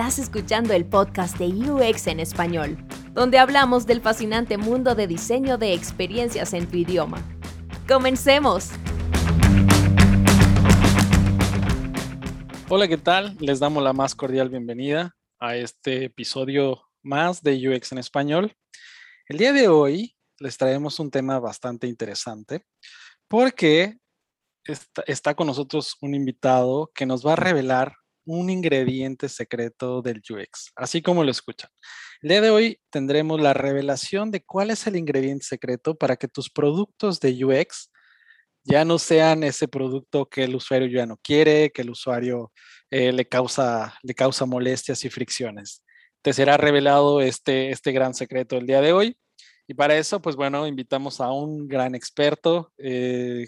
Estás escuchando el podcast de UX en español, donde hablamos del fascinante mundo de diseño de experiencias en tu idioma. ¡Comencemos! Hola, ¿qué tal? Les damos la más cordial bienvenida a este episodio más de UX en español. El día de hoy les traemos un tema bastante interesante porque está, con nosotros un invitado que nos va a revelar un ingrediente secreto del UX, así como lo escuchan. El día de hoy tendremos la revelación de cuál es el ingrediente secreto para que tus productos de UX ya no sean ese producto que el usuario ya no quiere, que el usuario eh, le, causa, le causa molestias y fricciones. Te será revelado este, este gran secreto el día de hoy. Y para eso, pues bueno, invitamos a un gran experto, eh,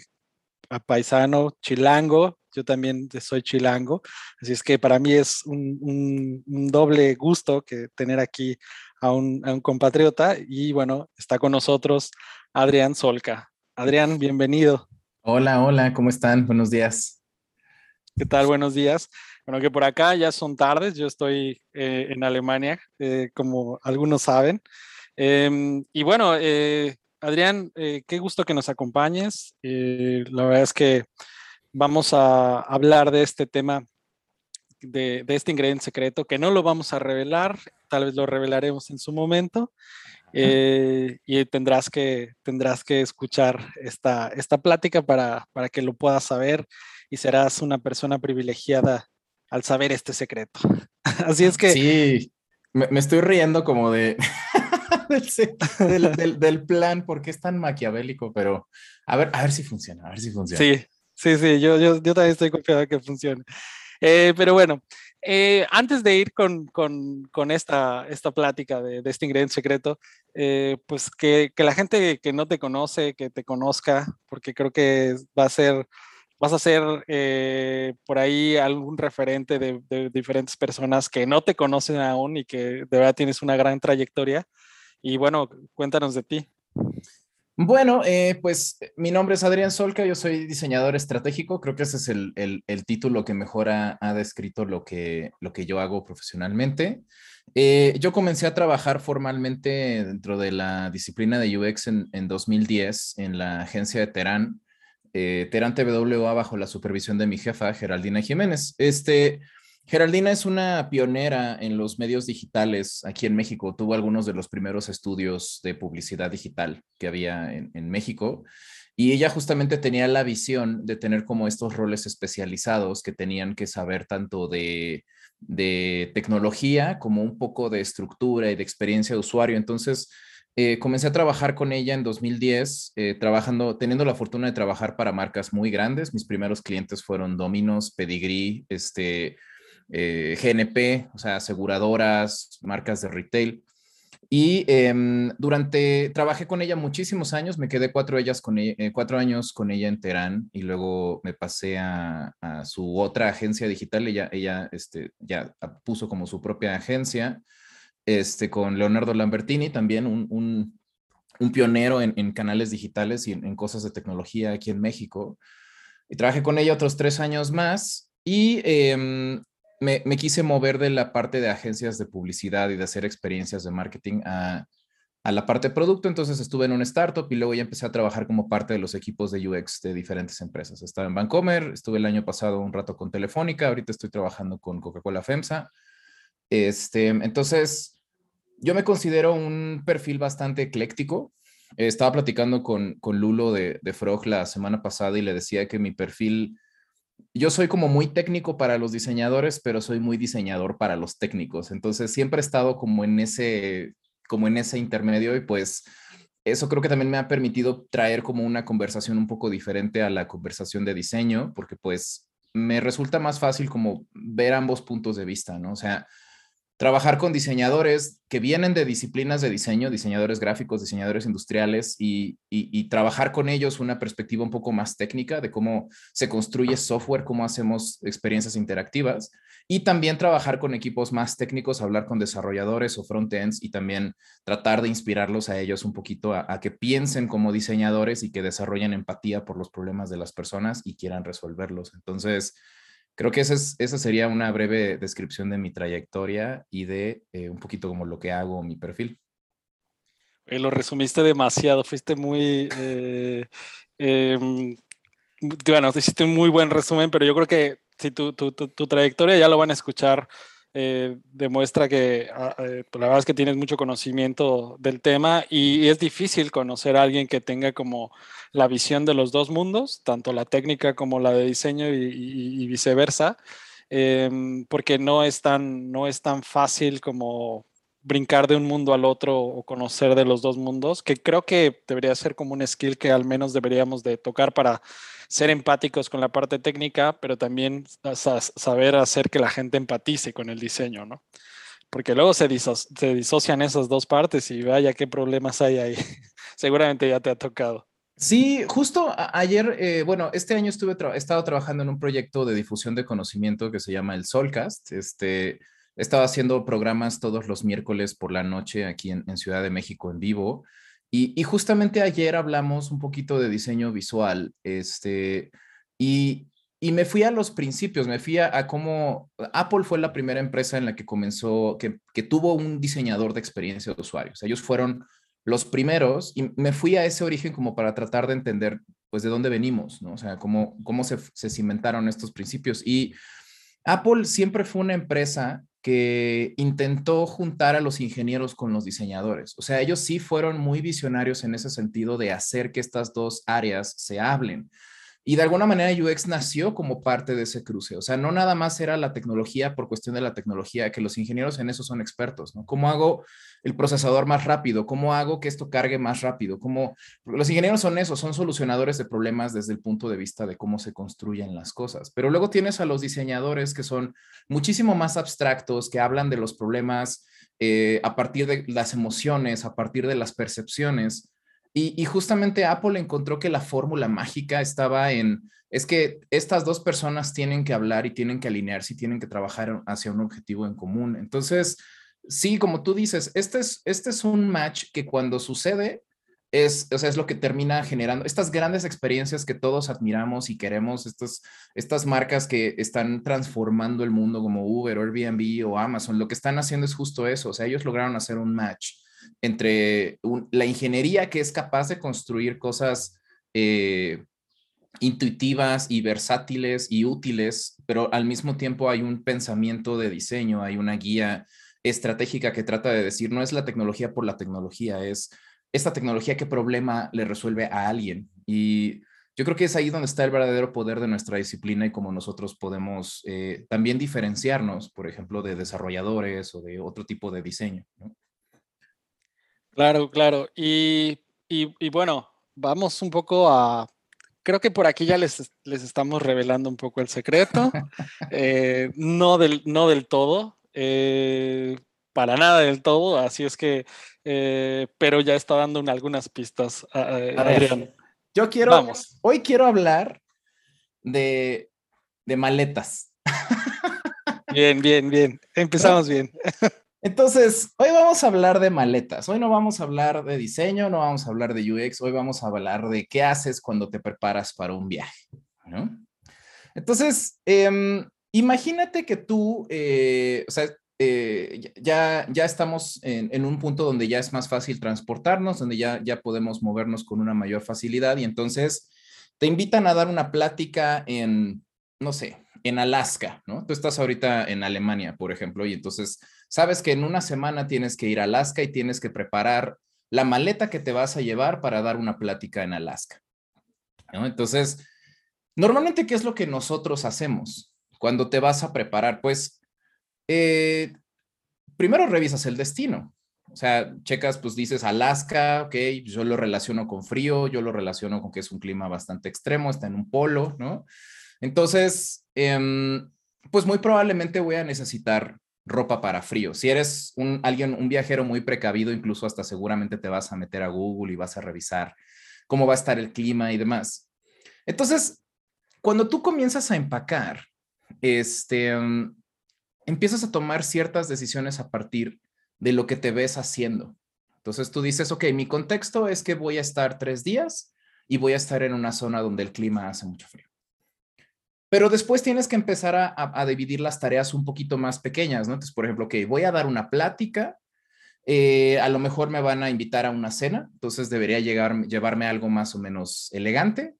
a paisano chilango. Yo también soy chilango. Así es que para mí es un, un, un doble gusto que tener aquí a un, a un compatriota. Y bueno, está con nosotros Adrián Solca. Adrián, bienvenido. Hola, hola, ¿cómo están? Buenos días. ¿Qué tal? Buenos días. Bueno, que por acá ya son tardes, yo estoy eh, en Alemania, eh, como algunos saben. Eh, y bueno, Adrián, eh, qué gusto que nos acompañes. la verdad es que vamos a hablar de este tema, de, este ingrediente secreto, que no lo vamos a revelar, tal vez lo revelaremos en su momento. Eh, y tendrás que, tendrás que escuchar esta, esta plática para, para que lo puedas saber y serás una persona privilegiada al saber este secreto. Así es que... Sí, me estoy riendo como de... del, del, del, plan, porque es tan maquiavélico, pero a ver, a ver si funciona, a ver si funciona. Sí, sí, sí, yo, yo, yo también estoy confiado que funcione. Eh, pero bueno, eh, antes de ir con, con, con esta, esta plática de, de, este ingrediente secreto, eh, pues que, que, la gente que no te conoce, que te conozca, porque creo que va a ser, vas a ser eh, por ahí algún referente de, de, diferentes personas que no te conocen aún y que de verdad tienes una gran trayectoria. Y bueno, cuéntanos de ti. Bueno, eh, pues mi nombre es Adrián Solca, yo soy diseñador estratégico, creo que ese es el, el, título que mejor ha, ha, descrito lo que, lo que yo hago profesionalmente. Eh, yo comencé a trabajar formalmente dentro de la disciplina de UX en, en 2010 en la agencia de Terán, eh, Terán TWA bajo la supervisión de mi jefa, Geraldina Jiménez. Este, Geraldina es una pionera en los medios digitales aquí en México. Tuvo algunos de los primeros estudios de publicidad digital que había en, México. Y ella justamente tenía la visión de tener como estos roles especializados que tenían que saber tanto de, de tecnología como un poco de estructura y de experiencia de usuario. Entonces, eh, comencé a trabajar con ella en 2010, eh, trabajando, teniendo la fortuna de trabajar para marcas muy grandes. Mis primeros clientes fueron Domino's, Pedigree, este, eh, GNP, o sea, aseguradoras, marcas de retail. Y eh, durante, trabajé con ella muchísimos años, me quedé cuatro, ellas con ella, eh, cuatro años con ella en Teherán y luego me pasé a, su otra agencia digital, ella, ella este, ya puso como su propia agencia, este, con Leonardo Lambertini, también un, un, pionero en, canales digitales y en, cosas de tecnología aquí en México. Y trabajé con ella otros tres años más y eh, me, quise mover de la parte de agencias de publicidad y de hacer experiencias de marketing a, a, la parte de producto. Entonces estuve en un startup y luego ya empecé a trabajar como parte de los equipos de UX de diferentes empresas. Estaba en Vancomer, estuve el año pasado un rato con Telefónica, ahorita estoy trabajando con Coca-Cola FEMSA. Este, entonces, yo me considero un perfil bastante ecléctico. Estaba platicando con, con Lulo de Frog la semana pasada y le decía que mi perfil yo soy como muy técnico para los diseñadores, pero soy muy diseñador para los técnicos. Entonces siempre he estado como en ese, como en ese intermedio y pues eso creo que también me ha permitido traer como una conversación un poco diferente a la conversación de diseño, porque pues me resulta más fácil como ver ambos puntos de vista, ¿no? O sea, trabajar con diseñadores que vienen de disciplinas de diseño, diseñadores gráficos, diseñadores industriales, y, trabajar con ellos una perspectiva un poco más técnica de cómo se construye software, cómo hacemos experiencias interactivas, y también trabajar con equipos más técnicos, hablar con desarrolladores o frontends y también tratar de inspirarlos a ellos un poquito a que piensen como diseñadores y que desarrollen empatía por los problemas de las personas y quieran resolverlos. Entonces, creo que esa, es, esa sería una breve descripción de mi trayectoria y de eh, un poquito como lo que hago, mi perfil. lo resumiste demasiado, fuiste muy... Eh, em, bueno, hiciste un muy buen resumen, pero yo creo que si tu, tu, tu, trayectoria ya lo van a escuchar, eh, demuestra que ah, eh, pues la verdad es que tienes mucho conocimiento del tema y, es difícil conocer a alguien que tenga como la visión de los dos mundos, tanto la técnica como la de diseño y, viceversa, em, porque no es, tan, no es tan fácil como brincar de un mundo al otro o conocer de los dos mundos, que creo que debería ser como un skill que al menos deberíamos de tocar para ser empáticos con la parte técnica, pero también saber hacer que la gente empatice con el diseño, ¿no? Porque luego se, disocian esas dos partes y vaya qué problemas hay ahí. Seguramente ya te ha tocado. Sí, justo ayer, eh, bueno, este año estuve he estado trabajando en un proyecto de difusión de conocimiento que se llama el Solcast. Este, He estado haciendo programas todos los miércoles por la noche aquí en, Ciudad de México en vivo. Y, justamente ayer hablamos un poquito de diseño visual. Este, y, me fui a los principios, me fui a, cómo Apple fue la primera empresa en la que comenzó, que, tuvo un diseñador de experiencia de usuarios. Ellos fueron los primeros y me fui a ese origen como para tratar de entender pues de dónde venimos, ¿no? O sea, cómo, cómo se, se cimentaron estos principios. Y Apple siempre fue una empresa que intentó juntar a los ingenieros con los diseñadores. O sea, ellos sí fueron muy visionarios en ese sentido de hacer que estas dos áreas se hablen. Y de alguna manera UX nació como parte de ese cruce. O sea, no nada más era la tecnología por cuestión de la tecnología, que los ingenieros en eso son expertos, ¿no? ¿Cómo hago el procesador más rápido? ¿Cómo hago que esto cargue más rápido? ¿Cómo... Los ingenieros son eso, son solucionadores de problemas desde el punto de vista de cómo se construyen las cosas. Pero luego tienes a los diseñadores que son muchísimo más abstractos, que hablan de los problemas eh, a partir de las emociones, a partir de las percepciones y, justamente Apple encontró que la fórmula mágica estaba en, es que estas dos personas tienen que hablar y tienen que alinearse y tienen que trabajar hacia un objetivo en común. Entonces, sí, como tú dices, este es, este es un match que cuando sucede, es, o sea, es lo que termina generando estas grandes experiencias que todos admiramos y queremos, estas, estas marcas que están transformando el mundo como Uber, Airbnb o Amazon, lo que están haciendo es justo eso, o sea, ellos lograron hacer un match entre la ingeniería que es capaz de construir cosas eh, intuitivas y versátiles y útiles, pero al mismo tiempo hay un pensamiento de diseño, hay una guía estratégica que trata de decir, no es la tecnología por la tecnología, es esta tecnología qué problema le resuelve a alguien. Y yo creo que es ahí donde está el verdadero poder de nuestra disciplina y cómo nosotros podemos eh, también diferenciarnos, por ejemplo, de desarrolladores o de otro tipo de diseño. Claro, claro. Y, y, bueno, vamos un poco a... Creo que por aquí ya les, les estamos revelando un poco el secreto. Eh, no, del, no del todo. Eh, para nada del todo. Así es que... Eh, pero ya está dando algunas pistas. Adrián. yo quiero... Vamos. Hoy quiero hablar de, de maletas. Bien, bien, bien. Empezamos bien. Entonces, hoy vamos a hablar de maletas. Hoy no vamos a hablar de diseño, no vamos a hablar de UX. Hoy vamos a hablar de qué haces cuando te preparas para un viaje. ¿no? Entonces, em, imagínate que tú, eh, o sea, eh, ya, ya estamos en, un punto donde ya es más fácil transportarnos, donde ya, ya podemos movernos con una mayor facilidad y entonces te invitan a dar una plática en, no sé, en Alaska, ¿no? Tú estás ahorita en Alemania, por ejemplo, y entonces sabes que en una semana tienes que ir a Alaska y tienes que preparar la maleta que te vas a llevar para dar una plática en Alaska. Entonces, normalmente, ¿qué es lo que nosotros hacemos cuando te vas a preparar? Pues, eh, primero revisas el destino. O sea, checas, pues dices Alaska, ok, yo lo relaciono con frío, yo lo relaciono con que es un clima bastante extremo, está en un polo, ¿no? Entonces, em, pues muy probablemente voy a necesitar ropa para frío. Si eres un, alguien, un viajero muy precavido, incluso hasta seguramente te vas a meter a Google y vas a revisar cómo va a estar el clima y demás. Entonces, cuando tú comienzas a empacar, este, mm, empiezas a tomar ciertas decisiones a partir de lo que te ves haciendo. Entonces tú dices, ok, mi contexto es que voy a estar tres días y voy a estar en una zona donde el clima hace mucho frío. Pero después tienes que empezar a, dividir las tareas un poquito más pequeñas, ¿no? Entonces, por ejemplo, que voy a dar una plática, eh, a lo mejor me van a invitar a una cena, entonces debería llevarme algo más o menos elegante.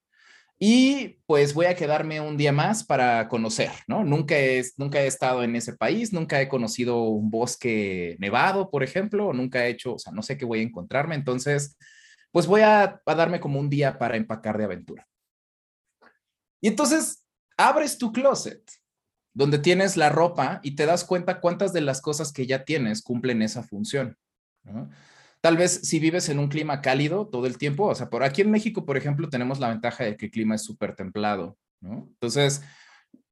Y pues voy a quedarme un día más para conocer, ¿no? Nunca he, estado en ese país, nunca he conocido un bosque nevado, por ejemplo, nunca he hecho, o sea, no sé qué voy a encontrarme, entonces, pues voy a darme como un día para empacar de aventura. Y entonces abres tu closet donde tienes la ropa y te das cuenta cuántas de las cosas que ya tienes cumplen esa función. Tal vez si vives en un clima cálido todo el tiempo, o sea, por aquí en México, por ejemplo, tenemos la ventaja de que el clima es súper templado. Entonces,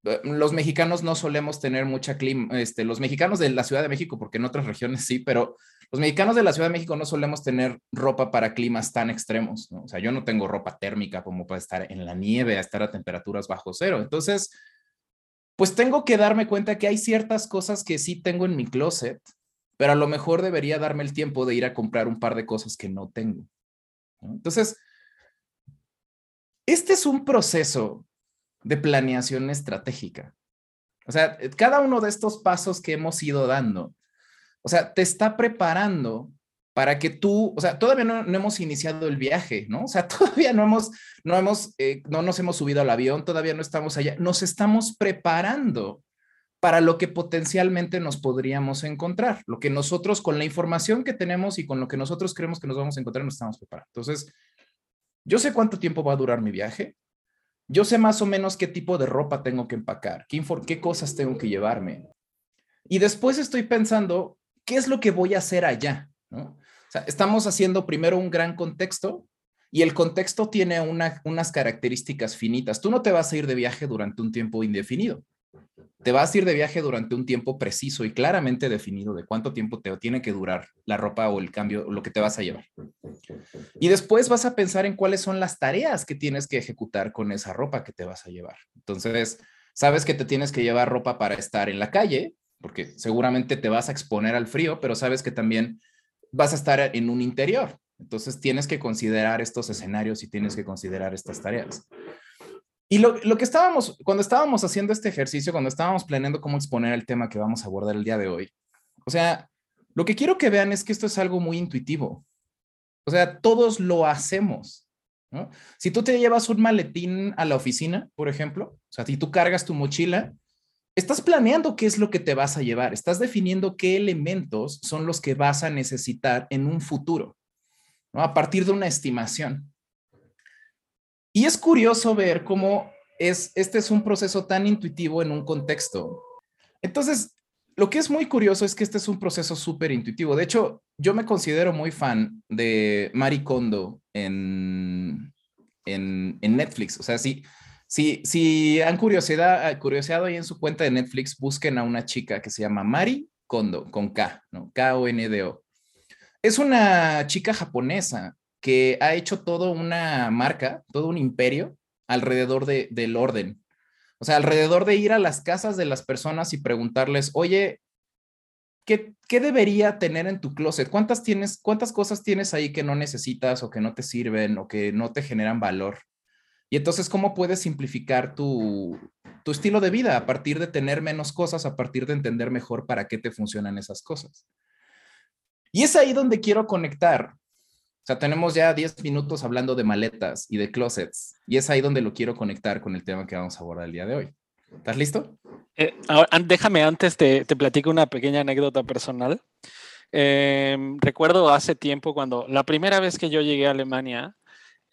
los mexicanos no solemos tener mucha clima, este, los mexicanos de la Ciudad de México, porque en otras regiones sí, pero los mexicanos de la Ciudad de México no solemos tener ropa para climas tan extremos. O sea, yo no tengo ropa térmica como para estar en la nieve, a estar a temperaturas bajo cero. Entonces, pues tengo que darme cuenta que hay ciertas cosas que sí tengo en mi closet pero a lo mejor debería darme el tiempo de ir a comprar un par de cosas que no tengo. Entonces, este es un proceso de planeación estratégica. O sea, cada uno de estos pasos que hemos ido dando, o sea, te está preparando para que tú, o sea, todavía no, hemos iniciado el viaje, ¿no? O sea, todavía no hemos, no hemos, eh, no nos hemos subido al avión, todavía no estamos allá, nos estamos preparando para lo que potencialmente nos podríamos encontrar, lo que nosotros con la información que tenemos y con lo que nosotros creemos que nos vamos a encontrar nos estamos preparando. Entonces, yo sé cuánto tiempo va a durar mi viaje, yo sé más o menos qué tipo de ropa tengo que empacar, qué, cosas tengo que llevarme. Y después estoy pensando, ¿qué es lo que voy a hacer allá? O sea, estamos haciendo primero un gran contexto y el contexto tiene unas características finitas. Tú no te vas a ir de viaje durante un tiempo indefinido te vas a ir de viaje durante un tiempo preciso y claramente definido de cuánto tiempo te tiene que durar la ropa o el cambio, lo que te vas a llevar. Y después vas a pensar en cuáles son las tareas que tienes que ejecutar con esa ropa que te vas a llevar. Entonces, sabes que te tienes que llevar ropa para estar en la calle, porque seguramente te vas a exponer al frío, pero sabes que también vas a estar en un interior. Entonces, tienes que considerar estos escenarios y tienes que considerar estas tareas. Y lo, que estábamos, cuando estábamos haciendo este ejercicio, cuando estábamos planeando cómo exponer el tema que vamos a abordar el día de hoy, o sea, lo que quiero que vean es que esto es algo muy intuitivo. O sea, todos lo hacemos. Si tú te llevas un maletín a la oficina, por ejemplo, o sea, si tú cargas tu mochila, estás planeando qué es lo que te vas a llevar, estás definiendo qué elementos son los que vas a necesitar en un futuro, a partir de una estimación. Y es curioso ver cómo es, este es un proceso tan intuitivo en un contexto. Entonces, lo que es muy curioso es que este es un proceso súper intuitivo. De hecho, yo me considero muy fan de Mari Kondo en, en, Netflix. O sea, si, si, si han curiosidad, curioseado ahí en su cuenta de Netflix, busquen a una chica que se llama Mari Kondo, con K, ¿no? K-O-N-D-O. Es una chica japonesa que ha hecho toda una marca, todo un imperio alrededor de, del orden. O sea, alrededor de ir a las casas de las personas y preguntarles, oye, ¿qué, ¿qué, debería tener en tu closet? ¿Cuántas, tienes, ¿Cuántas cosas tienes ahí que no necesitas o que no te sirven o que no te generan valor? Y entonces, ¿cómo puedes simplificar tu, tu estilo de vida a partir de tener menos cosas, a partir de entender mejor para qué te funcionan esas cosas? Y es ahí donde quiero conectar o sea, tenemos ya 10 minutos hablando de maletas y de closets, y es ahí donde lo quiero conectar con el tema que vamos a abordar el día de hoy. ¿Estás listo? Eh, déjame antes te, te platico una pequeña anécdota personal. Em, recuerdo hace tiempo cuando la primera vez que yo llegué a Alemania,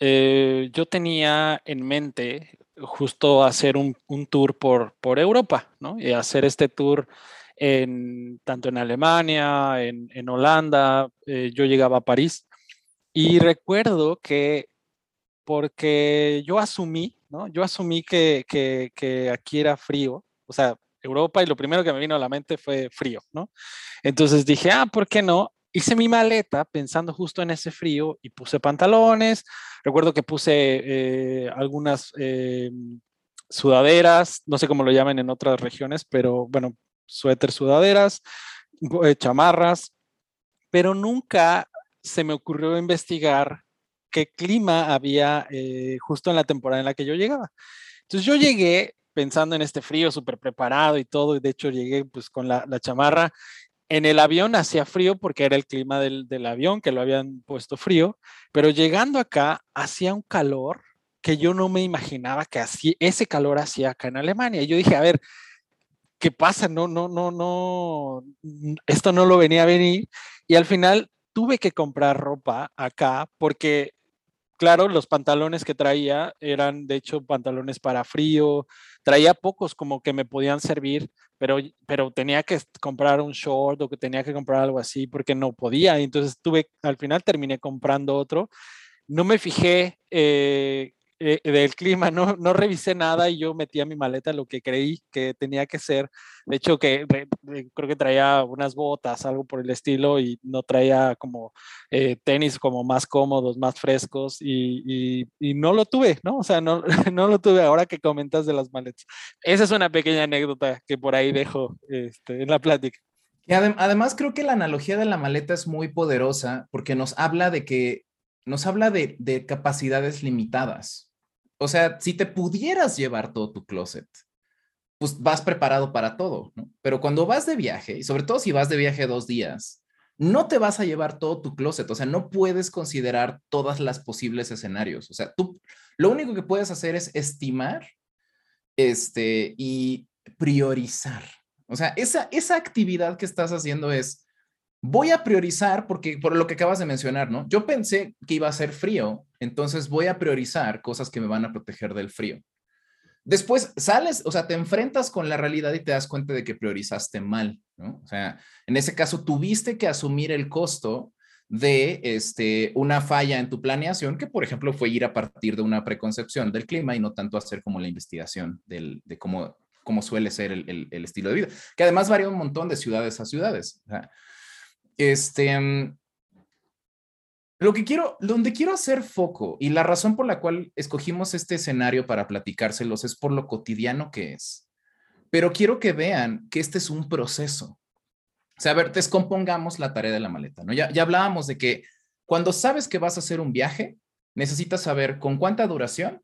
eh, yo tenía en mente justo hacer un, un, tour por, por Europa, ¿no? Y hacer este tour en, tanto en Alemania, en, en Holanda, eh, yo llegaba a París y recuerdo que porque yo asumí, ¿no? Yo asumí que, que, aquí era frío, o sea, Europa y lo primero que me vino a la mente fue frío, ¿no? Entonces dije, ah, ¿por qué no? Hice mi maleta pensando justo en ese frío y puse pantalones. Recuerdo que puse eh, algunas eh, sudaderas, no sé cómo lo llaman en otras regiones, pero bueno, suéter, sudaderas, chamarras, pero nunca se me ocurrió investigar qué clima había eh, justo en la temporada en la que yo llegaba. Entonces yo llegué pensando en este frío, súper preparado y todo, y de hecho llegué pues con la, chamarra. En el avión hacía frío porque era el clima del, del avión, que lo habían puesto frío, pero llegando acá hacía un calor que yo no me imaginaba que así, ese calor hacía acá en Alemania. Y yo dije, a ver, ¿qué pasa? No, no, no, no, esto no lo venía a venir. Y al final tuve que comprar ropa acá porque, claro, los pantalones que traía eran, de hecho, pantalones para frío. Traía pocos como que me podían servir, pero, pero tenía que comprar un short o que tenía que comprar algo así porque no podía. Entonces tuve, al final terminé comprando otro. No me fijé eh, eh, del clima, no, no revisé nada y yo metí a mi maleta lo que creí que tenía que ser. De hecho, que creo que traía unas botas, algo por el estilo, y no traía como eh, tenis como más cómodos, más frescos, y, no lo tuve, ¿no? O sea, no, no lo tuve ahora que comentas de las maletas. Esa es una pequeña anécdota que por ahí dejo este, en la plática. Además creo que la analogía de la maleta es muy poderosa porque nos habla de que nos habla de, de capacidades limitadas. O sea, si te pudieras llevar todo tu closet, pues vas preparado para todo. Pero cuando vas de viaje, y sobre todo si vas de viaje dos días, no te vas a llevar todo tu closet, o sea, no puedes considerar todas las posibles escenarios. O sea, tú lo único que puedes hacer es estimar este, y priorizar. O sea, esa, esa actividad que estás haciendo es, voy a priorizar porque por lo que acabas de mencionar, ¿no? Yo pensé que iba a ser frío, entonces voy a priorizar cosas que me van a proteger del frío. Después sales, o sea, te enfrentas con la realidad y te das cuenta de que priorizaste mal, ¿no? O sea, en ese caso tuviste que asumir el costo de este, una falla en tu planeación, que por ejemplo fue ir a partir de una preconcepción del clima y no tanto hacer como la investigación del, de cómo, cómo suele ser el, el, estilo de vida, que además varía un montón de ciudades a ciudades. O sea, este, mm, lo que quiero, donde quiero hacer foco y la razón por la cual escogimos este escenario para platicárselos es por lo cotidiano que es. Pero quiero que vean que este es un proceso. O sea, a ver, descompongamos la tarea de la maleta, ¿no? Ya, ya hablábamos de que cuando sabes que vas a hacer un viaje, necesitas saber con cuánta duración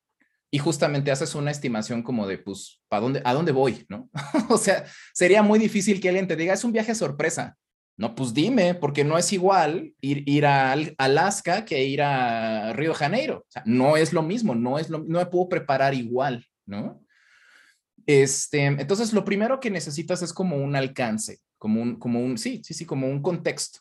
y justamente haces una estimación como de, pues, ¿para dónde, a dónde voy, no? o sea, sería muy difícil que alguien te diga, es un viaje sorpresa. No, pues dime, porque no es igual ir, ir a Alaska que ir a Río de Janeiro. No es lo mismo, no, es lo, no me puedo preparar igual, ¿no? Este, entonces, lo primero que necesitas es como un alcance, como un, como un, sí, sí, sí, como un contexto.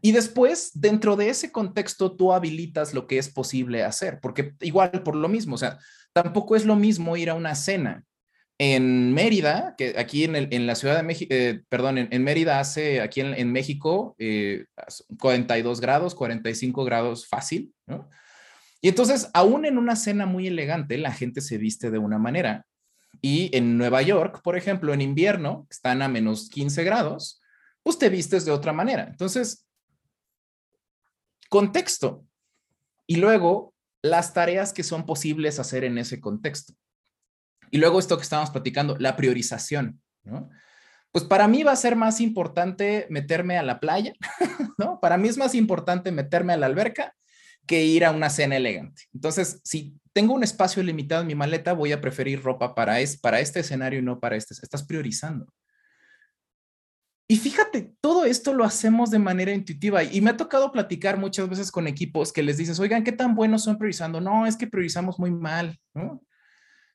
Y después, dentro de ese contexto, tú habilitas lo que es posible hacer, porque igual por lo mismo, o sea, tampoco es lo mismo ir a una cena en Mérida, que aquí en, en la Ciudad de México, eh, perdón, en, Mérida hace aquí en, México 42 eh, grados, 45 grados fácil, ¿no? Y entonces, aún en una cena muy elegante, la gente se viste de una manera. Y en Nueva York, por ejemplo, en invierno, están a menos 15 grados, pues te vistes de otra manera. Entonces, contexto. Y luego, las tareas que son posibles hacer en ese contexto. Y luego esto que estábamos platicando, la priorización. Pues para mí va a ser más importante meterme a la playa, ¿no? Para mí es más importante meterme a la alberca que ir a una cena elegante. Entonces, si tengo un espacio limitado en mi maleta, voy a preferir ropa para, es, para este escenario y no para este. Estás priorizando. Y fíjate, todo esto lo hacemos de manera intuitiva y me ha tocado platicar muchas veces con equipos que les dices, oigan, ¿qué tan buenos son priorizando? No, es que priorizamos muy mal.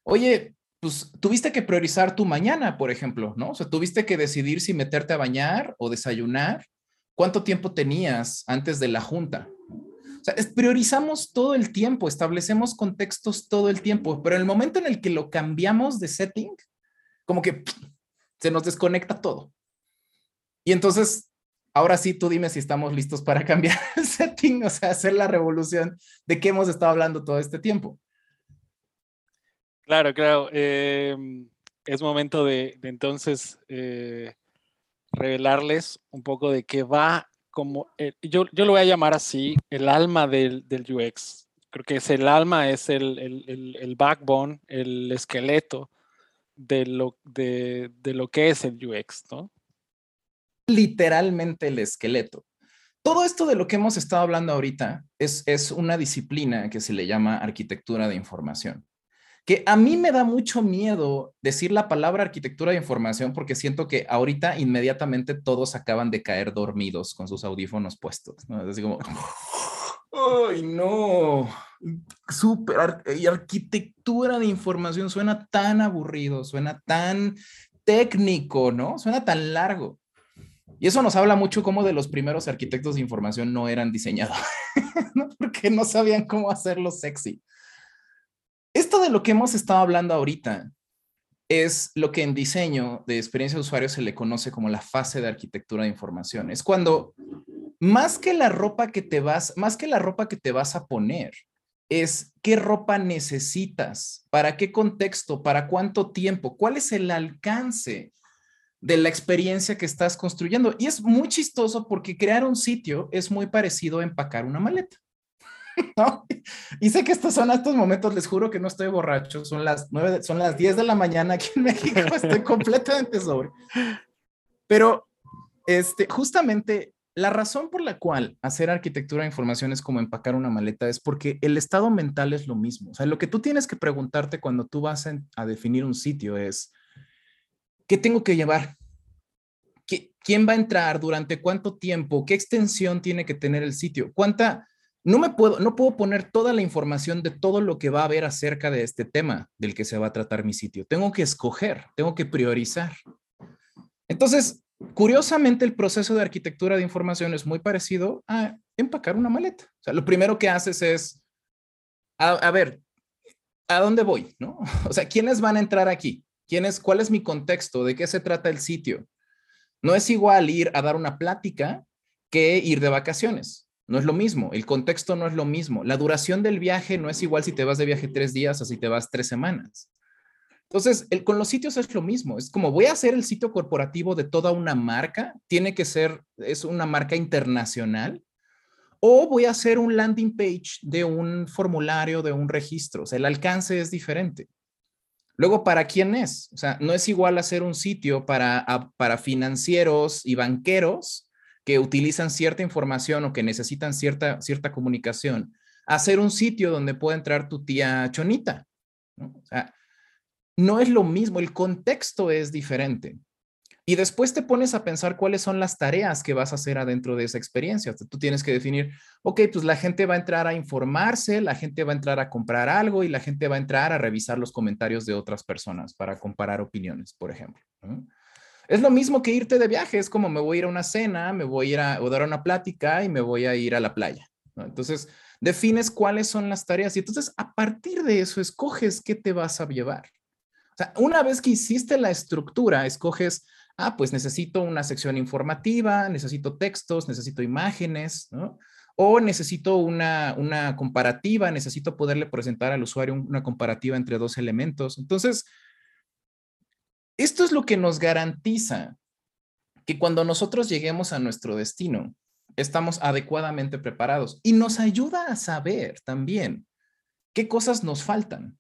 Oye, pues tuviste que priorizar tu mañana, por ejemplo, ¿no? O sea, tuviste que decidir si meterte a bañar o desayunar, cuánto tiempo tenías antes de la junta. O sea, priorizamos todo el tiempo, establecemos contextos todo el tiempo, pero en el momento en el que lo cambiamos de setting, como que se nos desconecta todo. Y entonces, ahora sí, tú dime si estamos listos para cambiar el setting, o sea, hacer la revolución de que hemos estado hablando todo este tiempo. Claro, claro. Em, es momento de, entonces eh, revelarles un poco de qué va, como eh, yo, yo lo voy a llamar así, el alma del, UX. Creo que es el alma, es el, backbone, el esqueleto de lo, de, lo que es el UX, ¿no? Literalmente el esqueleto. Todo esto de lo que hemos estado hablando ahorita es, es una disciplina que se le llama arquitectura de información que a mí me da mucho miedo decir la palabra arquitectura de información porque siento que ahorita inmediatamente todos acaban de caer dormidos con sus audífonos puestos, ¿no? Es así como, ¡ay no! Súper, y arquitectura de información suena tan aburrido, suena tan técnico, ¿no? Suena tan largo. Y eso nos habla mucho como de los primeros arquitectos de información no eran diseñadores, ¿no? porque no sabían cómo hacerlo sexy. Esto de lo que hemos estado hablando ahorita es lo que en diseño de experiencia de usuario se le conoce como la fase de arquitectura de información. Es cuando más que la ropa que te vas, más que la ropa que te vas a poner, es qué ropa necesitas, para qué contexto, para cuánto tiempo, cuál es el alcance de la experiencia que estás construyendo. Y es muy chistoso porque crear un sitio es muy parecido a empacar una maleta. Y sé que estos son estos momentos, les juro que no estoy borracho, son las nueve, son las 10 de la mañana aquí en México, estoy completamente sobre. Pero este, justamente la razón por la cual hacer arquitectura de información es como empacar una maleta es porque el estado mental es lo mismo. O sea, lo que tú tienes que preguntarte cuando tú vas a definir un sitio es, ¿Qué tengo que llevar? ¿Quién va a entrar? ¿Durante cuánto tiempo? ¿Qué extensión tiene que tener el sitio? ¿Cuánta? No me puedo, no puedo poner toda la información de todo lo que va a haber acerca de este tema del que se va a tratar mi sitio. Tengo que escoger, tengo que priorizar. Entonces, curiosamente, el proceso de arquitectura de información es muy parecido a empacar una maleta. O sea, lo primero que haces es, a, ver, ¿a dónde voy? ¿No? O sea, ¿quiénes van a entrar aquí? ¿Quién es, ¿Cuál es mi contexto? ¿De qué se trata el sitio? No es igual ir a dar una plática que ir de vacaciones. No es lo mismo, el contexto no es lo mismo, la duración del viaje no es igual si te vas de viaje tres días o si te vas tres semanas. Entonces, con los sitios es lo mismo, es como voy a hacer el sitio corporativo de toda una marca, tiene que ser, es una marca internacional, o voy a hacer un landing page de un formulario, de un registro, o sea, el alcance es diferente. Luego, ¿para quién es? O sea, no es igual hacer un sitio para, para financieros y banqueros utilizan cierta información o que necesitan cierta, cierta comunicación, hacer un sitio donde pueda entrar tu tía Chonita. no es lo mismo, el contexto es diferente. Y después te pones a pensar cuáles son las tareas que vas a hacer adentro de esa experiencia. tú tienes que definir, ok, pues la gente va a entrar a informarse, la gente va a entrar a comprar algo y la gente va a entrar a revisar los comentarios de otras personas para comparar opiniones, por ejemplo. Es lo mismo que irte de viaje, es como me voy a ir a una cena, me voy a ir a, dar una plática y me voy a ir a la playa. Entonces, defines cuáles son las tareas y entonces a partir de eso escoges qué te vas a llevar. O sea, una vez que hiciste la estructura, escoges ah, pues necesito una sección informativa, necesito textos, necesito imágenes, ¿no? O necesito una, una comparativa, necesito poderle presentar al usuario una comparativa entre dos elementos. Entonces, esto es lo que nos garantiza que cuando nosotros lleguemos a nuestro destino, estamos adecuadamente preparados y nos ayuda a saber también qué cosas nos faltan.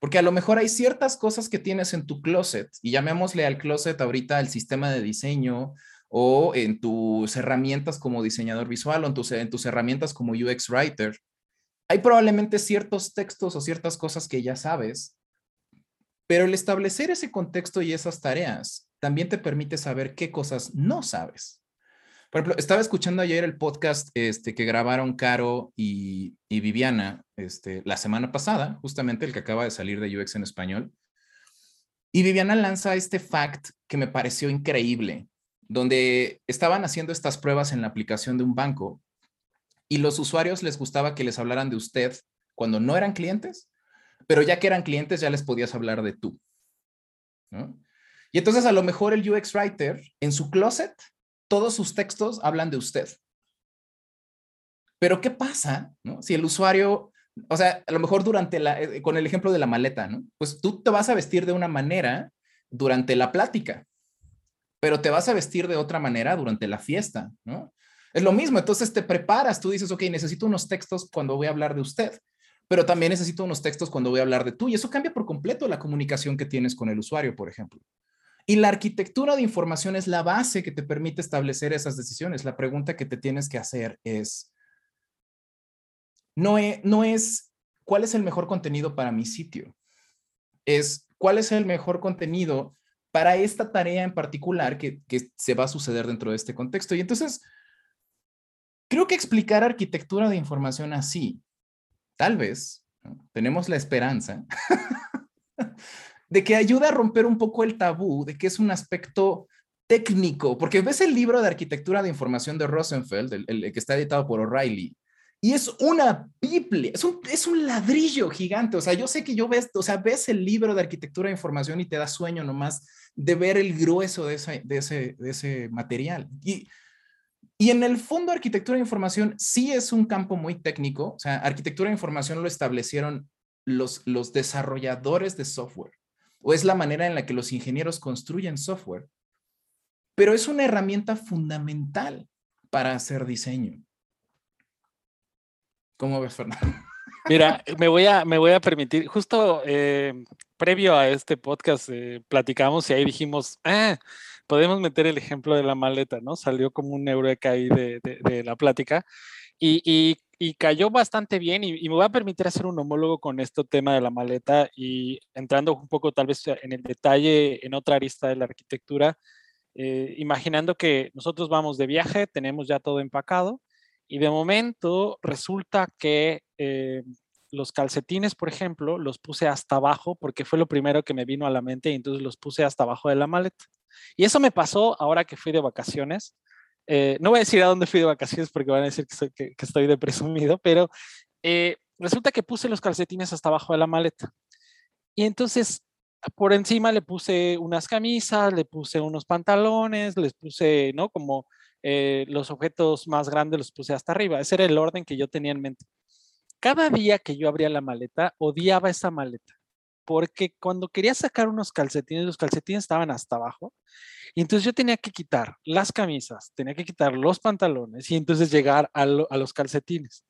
Porque a lo mejor hay ciertas cosas que tienes en tu closet, y llamémosle al closet ahorita el sistema de diseño o en tus herramientas como diseñador visual o en tus, en tus herramientas como UX Writer. Hay probablemente ciertos textos o ciertas cosas que ya sabes, pero el establecer ese contexto y esas tareas también te permite saber qué cosas no sabes. Por ejemplo, estaba escuchando ayer el podcast este, que grabaron Caro y, Viviana este, la semana pasada, justamente el que acaba de salir de UX en español. Y Viviana lanza este fact que me pareció increíble, donde estaban haciendo estas pruebas en la aplicación de un banco y los usuarios les gustaba que les hablaran de usted cuando no eran clientes, pero ya que eran clientes ya les podías hablar de tú. Y entonces a lo mejor el UX Writer en su closet todos sus textos hablan de usted. Pero ¿qué pasa si el usuario, o sea, a lo mejor durante la, eh, con el ejemplo de la maleta, ¿no? Pues tú te vas a vestir de una manera durante la plática, pero te vas a vestir de otra manera durante la fiesta, ¿no? Es lo mismo, entonces te preparas, tú dices, ok, necesito unos textos cuando voy a hablar de usted, pero también necesito unos textos cuando voy a hablar de tú, y eso cambia por completo la comunicación que tienes con el usuario, por ejemplo. Y la arquitectura de información es la base que te permite establecer esas decisiones. La pregunta que te tienes que hacer es, no es, no es ¿cuál es el mejor contenido para mi sitio? es cuál es el mejor contenido para esta tarea en particular que, se va a suceder dentro de este contexto. Y entonces, creo que explicar arquitectura de información así, tal vez, tenemos la esperanza de que ayude a romper un poco el tabú de que es un aspecto técnico, porque ves el libro de arquitectura de información de Rosenfeld, el, que está editado por O'Reilly, y es una Biblia, es un, es un ladrillo gigante. O sea, yo sé que yo ves, o sea, ves el libro de arquitectura de información y te da sueño nomás de ver el grueso de ese, de ese, de ese material. Y, y en el fondo, arquitectura de información sí es un campo muy técnico. O sea, arquitectura de información lo establecieron los, los desarrolladores de software, o es la manera en la que los ingenieros construyen software. Pero es una herramienta fundamental para hacer diseño. ¿Cómo ves, Fernando? Mira, me voy a, me voy a permitir, justo eh, previo a este podcast eh, platicamos y ahí dijimos, ah, podemos meter el ejemplo de la maleta, ¿no? Salió como un eureka ahí de, de, la plática y, y, y, cayó bastante bien y, me voy a permitir hacer un homólogo con este tema de la maleta y entrando un poco tal vez en el detalle en otra arista de la arquitectura, eh, imaginando que nosotros vamos de viaje, tenemos ya todo empacado y de momento resulta que eh, los calcetines, por ejemplo, los puse hasta abajo porque fue lo primero que me vino a la mente y entonces los puse hasta abajo de la maleta. Y eso me pasó ahora que fui de vacaciones. Eh, no voy a decir a dónde fui de vacaciones porque van a decir que, estoy de presumido, pero eh, resulta que puse los calcetines hasta abajo de la maleta. Y entonces por encima le puse unas camisas, le puse unos pantalones, les puse, ¿no? Como eh, los objetos más grandes los puse hasta arriba. Ese era el orden que yo tenía en mente. Cada día que yo abría la maleta, odiaba esa maleta, porque cuando quería sacar unos calcetines, los calcetines estaban hasta abajo, y entonces yo tenía que quitar las camisas, tenía que quitar los pantalones y entonces llegar a, los calcetines.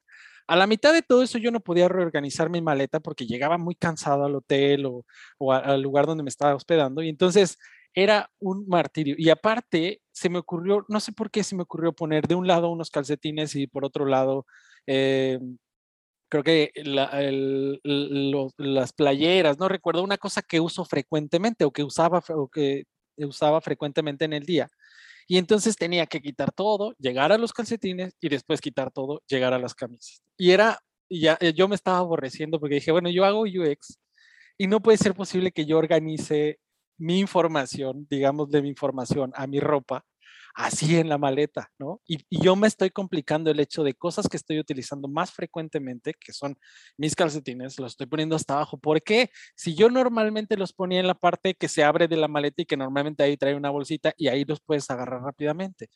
A la mitad de todo eso yo no podía reorganizar mi maleta porque llegaba muy cansado al hotel o, al lugar donde me estaba hospedando y entonces era un martirio. Y aparte, se me ocurrió, no sé por qué se me ocurrió poner de un lado unos calcetines y por otro lado, eh, creo que las playeras, no recuerdo, una cosa que uso frecuentemente o que usaba, o que usaba frecuentemente en el día. Y entonces tenía que quitar todo, llegar a los calcetines y después quitar todo, llegar a las camisas. Y era, ya, eh, yo me estaba aborreciendo porque dije, bueno, yo hago UX y no puede ser posible que yo organice mi información, digamos, de mi información a mi ropa, así en la maleta, ¿no? Y, yo me estoy complicando el hecho de cosas que estoy utilizando más frecuentemente, que son mis calcetines, los estoy poniendo hasta abajo. ¿Por qué? Si yo normalmente los ponía en la parte que se abre de la maleta y que normalmente ahí trae una bolsita y ahí los puedes agarrar rápidamente.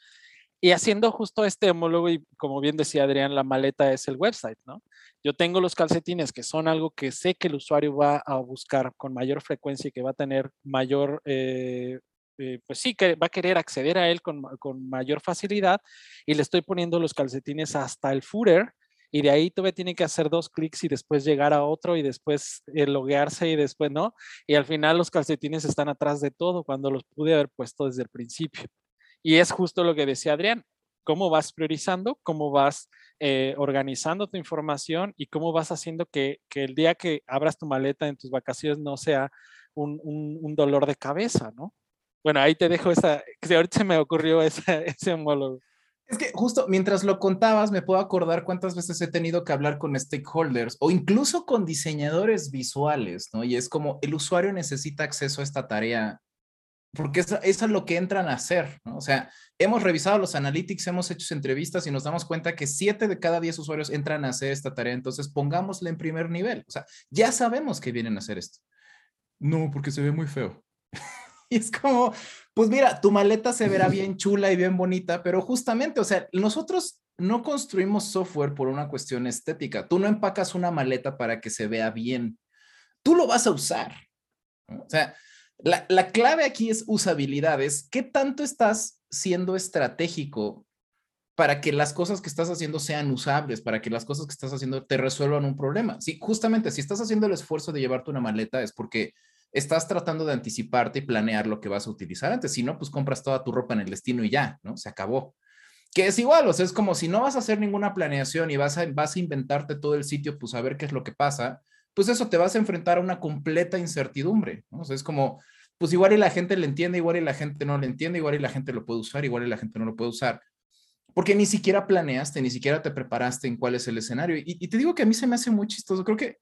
Y haciendo justo este homólogo, y como bien decía Adrián, la maleta es el website, ¿no? Yo tengo los calcetines, que son algo que sé que el usuario va a buscar con mayor frecuencia y que va a tener mayor, eh, eh, pues sí, que va a querer acceder a él con, con, mayor facilidad. Y le estoy poniendo los calcetines hasta el footer. Y de ahí todavía tiene que hacer dos clics y después llegar a otro y después eh, loguearse y después no. Y al final los calcetines están atrás de todo cuando los pude haber puesto desde el principio. Y es justo lo que decía Adrián, cómo vas priorizando, cómo vas eh, organizando tu información y cómo vas haciendo que, el día que abras tu maleta en tus vacaciones no sea un, dolor de cabeza, ¿no? Bueno, ahí te dejo esa, que ahorita se me ocurrió ese homólogo. Es que justo mientras lo contabas, me puedo acordar cuántas veces he tenido que hablar con stakeholders o incluso con diseñadores visuales, ¿no? Y es como el usuario necesita acceso a esta tarea porque eso, es lo que entran a hacer, ¿no? O sea, hemos revisado los analytics, hemos hecho entrevistas y nos damos cuenta que siete de cada diez usuarios entran a hacer esta tarea, entonces pongámosle en primer nivel, o sea, ya sabemos que vienen a hacer esto. No, porque se ve muy feo. y es como, pues mira, tu maleta se verá bien chula y bien bonita, pero justamente, o sea, nosotros no construimos software por una cuestión estética. Tú no empacas una maleta para que se vea bien. Tú lo vas a usar. O sea, la, clave aquí es usabilidad, es qué tanto estás siendo estratégico para que las cosas que estás haciendo sean usables, para que las cosas que estás haciendo te resuelvan un problema. Sí, justamente si estás haciendo el esfuerzo de llevarte una maleta es porque estás tratando de anticiparte y planear lo que vas a utilizar antes. Si no, pues compras toda tu ropa en el destino y ya, ¿no? Se acabó. Que es igual, o sea, es como si no vas a hacer ninguna planeación y vas a, vas a inventarte todo el sitio, pues a ver qué es lo que pasa, pues eso, te vas a enfrentar a una completa incertidumbre. ¿no? O sea, es como, pues igual y la gente le entiende, igual y la gente no le entiende, igual y la gente lo puede usar, igual y la gente no lo puede usar. Porque ni siquiera planeaste, ni siquiera te preparaste en cuál es el escenario. Y, y te digo que a mí se me hace muy chistoso. Creo que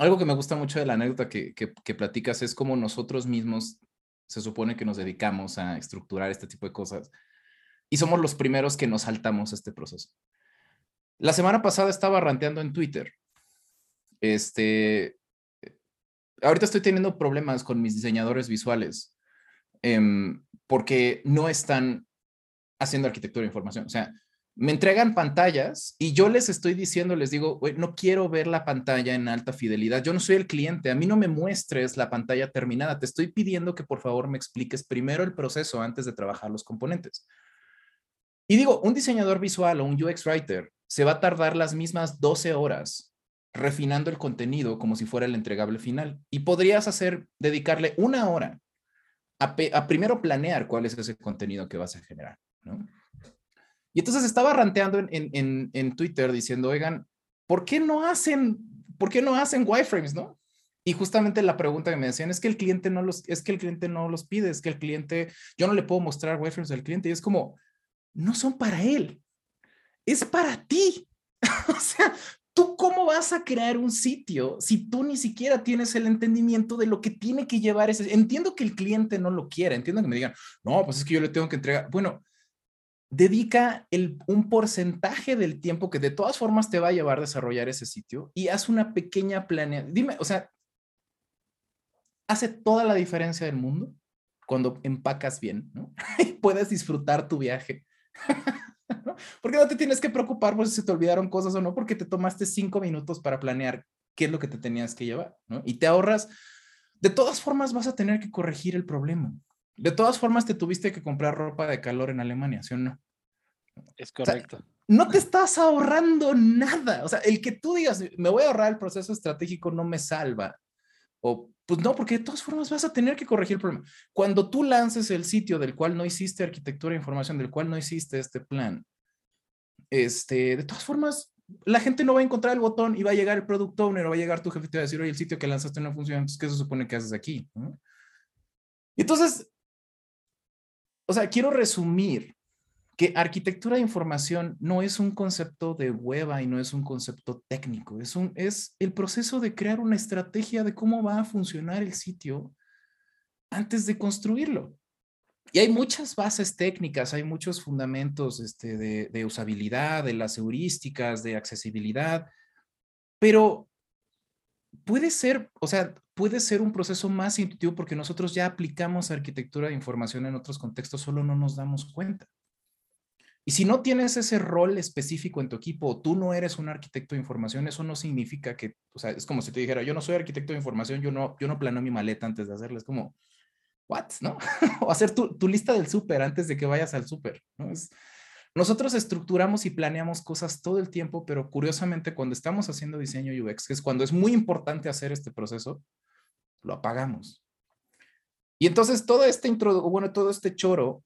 algo que me gusta mucho de la anécdota que, que, platicas es como nosotros mismos se supone que nos dedicamos a estructurar este tipo de cosas y somos los primeros que nos saltamos este proceso. La semana pasada estaba ranteando en Twitter. Este, ahorita estoy teniendo problemas con mis diseñadores visuales em, porque no están haciendo arquitectura de información. O sea, me entregan pantallas y yo les estoy diciendo, les digo, no quiero ver la pantalla en alta fidelidad. Yo no soy el cliente, a mí no me muestres la pantalla terminada. Te estoy pidiendo que por favor me expliques primero el proceso antes de trabajar los componentes. Y digo, un diseñador visual o un UX writer se va a tardar las mismas 12 horas refinando el contenido como si fuera el entregable final. Y podrías hacer, dedicarle una hora a, a primero planear cuál es ese contenido que vas a generar. ¿no? Y entonces estaba ranteando en, en, en, Twitter diciendo, oigan, ¿por qué no hacen, por qué no hacen wireframes, no? Y justamente la pregunta que me decían es que el cliente no los, es que el cliente no los pide, es que el cliente, yo no le puedo mostrar wireframes al cliente y es como, no son para él, es para ti. o sea, ¿tú cómo vas a crear un sitio si tú ni siquiera tienes el entendimiento de lo que tiene que llevar ese? Entiendo que el cliente no lo quiera, entiendo que me digan, no, pues es que yo le tengo que entregar. Bueno, dedica el, un porcentaje del tiempo que de todas formas te va a llevar a desarrollar ese sitio y haz una pequeña planeación. Dime, o sea, hace toda la diferencia del mundo cuando empacas bien, ¿no? y puedes disfrutar tu viaje. Porque no te tienes que preocupar por si se te olvidaron cosas o no, porque te tomaste cinco minutos para planear qué es lo que te tenías que llevar, ¿no? Y te ahorras. De todas formas, vas a tener que corregir el problema. De todas formas, te tuviste que comprar ropa de calor en Alemania, ¿sí o no? Es correcto. no te estás ahorrando nada. O sea, el que tú digas, me voy a ahorrar el proceso estratégico no me salva. O, pues no, porque de todas formas vas a tener que corregir el problema. Cuando tú lances el sitio del cual no hiciste arquitectura de información, del cual no hiciste este plan, este, de todas formas, la gente no va a encontrar el botón y va a llegar el product owner o va a llegar tu jefe y te va a decir, oye, el sitio que lanzaste no funciona, entonces, ¿qué se supone que haces aquí? Entonces, o sea, quiero resumir que arquitectura de información no es un concepto de hueva y no es un concepto técnico, es, un, es el proceso de crear una estrategia de cómo va a funcionar el sitio antes de construirlo. Y hay muchas bases técnicas, hay muchos fundamentos este, de, de usabilidad, de las heurísticas, de accesibilidad, pero puede ser, o sea, puede ser un proceso más intuitivo porque nosotros ya aplicamos arquitectura de información en otros contextos, solo no nos damos cuenta. Y si no tienes ese rol específico en tu equipo, tú no eres un arquitecto de información, eso no significa que, o sea, es como si te dijera, yo no soy arquitecto de información, yo no, yo no planeo mi maleta antes de hacerla, es como, what, ¿no? o hacer tu, lista del súper antes de que vayas al súper, nosotros estructuramos y planeamos cosas todo el tiempo, pero curiosamente cuando estamos haciendo diseño UX, que es cuando es muy importante hacer este proceso, lo apagamos. Y entonces todo este bueno, todo este choro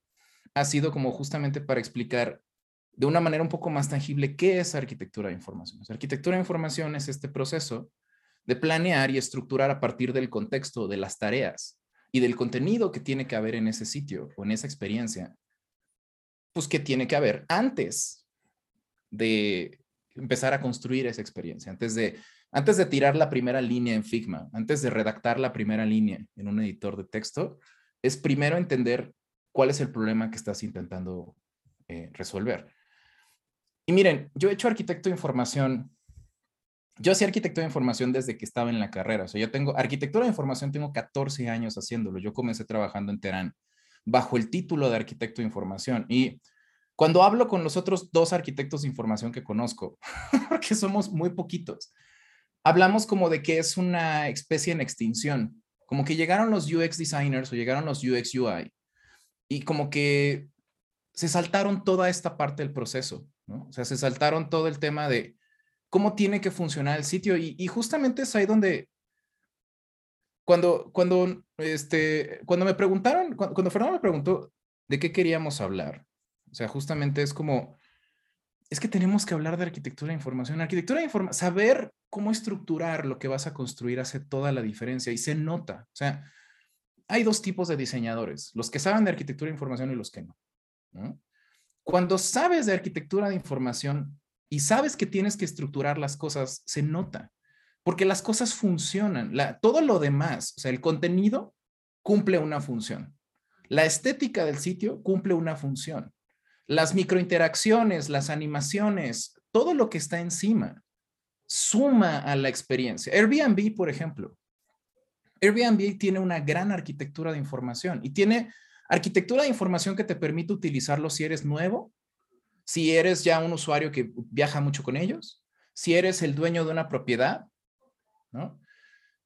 ha sido como justamente para explicar de una manera un poco más tangible qué es arquitectura de información. arquitectura de información es este proceso de planear y estructurar a partir del contexto, de las tareas y del contenido que tiene que haber en ese sitio o en esa experiencia, pues que tiene que haber antes de empezar a construir esa experiencia, antes de antes de tirar la primera línea en Figma, antes de redactar la primera línea en un editor de texto, es primero entender cuál es el problema que estás intentando eh, resolver. Y miren, yo he hecho arquitecto de información. Yo hacía arquitecto de información desde que estaba en la carrera. O sea, yo tengo arquitectura de información, tengo 14 años haciéndolo. Yo comencé trabajando en Terán bajo el título de arquitecto de información. Y cuando hablo con los otros dos arquitectos de información que conozco, porque somos muy poquitos, hablamos como de que es una especie en extinción, como que llegaron los UX designers o llegaron los UX UI y como que se saltaron toda esta parte del proceso, ¿no? O sea, se saltaron todo el tema de cómo tiene que funcionar el sitio y, justamente es ahí donde cuando, cuando, este, cuando me preguntaron, cuando Fernando me preguntó de qué queríamos hablar, o sea, justamente es como, es que tenemos que hablar de arquitectura de información. Arquitectura de información, saber cómo estructurar lo que vas a construir hace toda la diferencia y se nota. O sea, hay dos tipos de diseñadores, los que saben de arquitectura de información y los que no. Cuando sabes de arquitectura de información y sabes que tienes que estructurar las cosas, se nota, porque las cosas funcionan. todo lo demás, o sea, el contenido cumple una función. La estética del sitio cumple una función. Las microinteracciones, las animaciones, todo lo que está encima suma a la experiencia. Airbnb, por ejemplo. Airbnb tiene una gran arquitectura de información y tiene arquitectura de información que te permite utilizarlo si eres nuevo, si eres ya un usuario que viaja mucho con ellos, si eres el dueño de una propiedad, ¿no?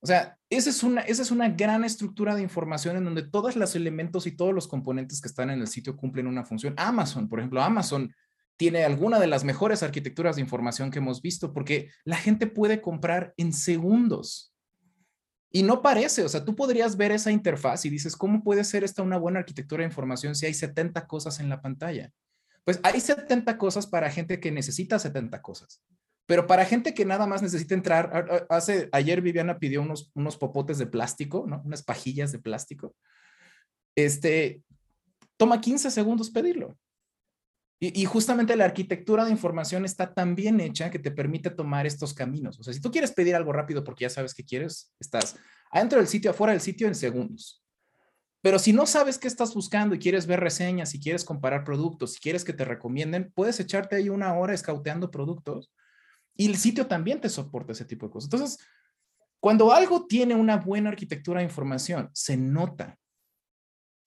O sea, esa es, una, esa es una gran estructura de información en donde todos los elementos y todos los componentes que están en el sitio cumplen una función. Amazon, por ejemplo, Amazon tiene alguna de las mejores arquitecturas de información que hemos visto porque la gente puede comprar en segundos. Y no parece, o sea, tú podrías ver esa interfaz y dices, ¿cómo puede ser esta una buena arquitectura de información si hay 70 cosas en la pantalla? Pues hay 70 cosas para gente que necesita 70 cosas. Pero para gente que nada más necesita entrar, hace, ayer Viviana pidió unos, unos popotes de plástico, ¿no? Unas pajillas de plástico. Este, toma 15 segundos pedirlo. Y, justamente la arquitectura de información está tan bien hecha que te permite tomar estos caminos. O sea, si tú quieres pedir algo rápido porque ya sabes qué quieres, estás adentro del sitio, afuera del sitio en segundos. Pero si no sabes qué estás buscando y quieres ver reseñas, si quieres comparar productos, si quieres que te recomienden, puedes echarte ahí una hora escauteando productos y el sitio también te soporta ese tipo de cosas. Entonces, cuando algo tiene una buena arquitectura de información, se nota.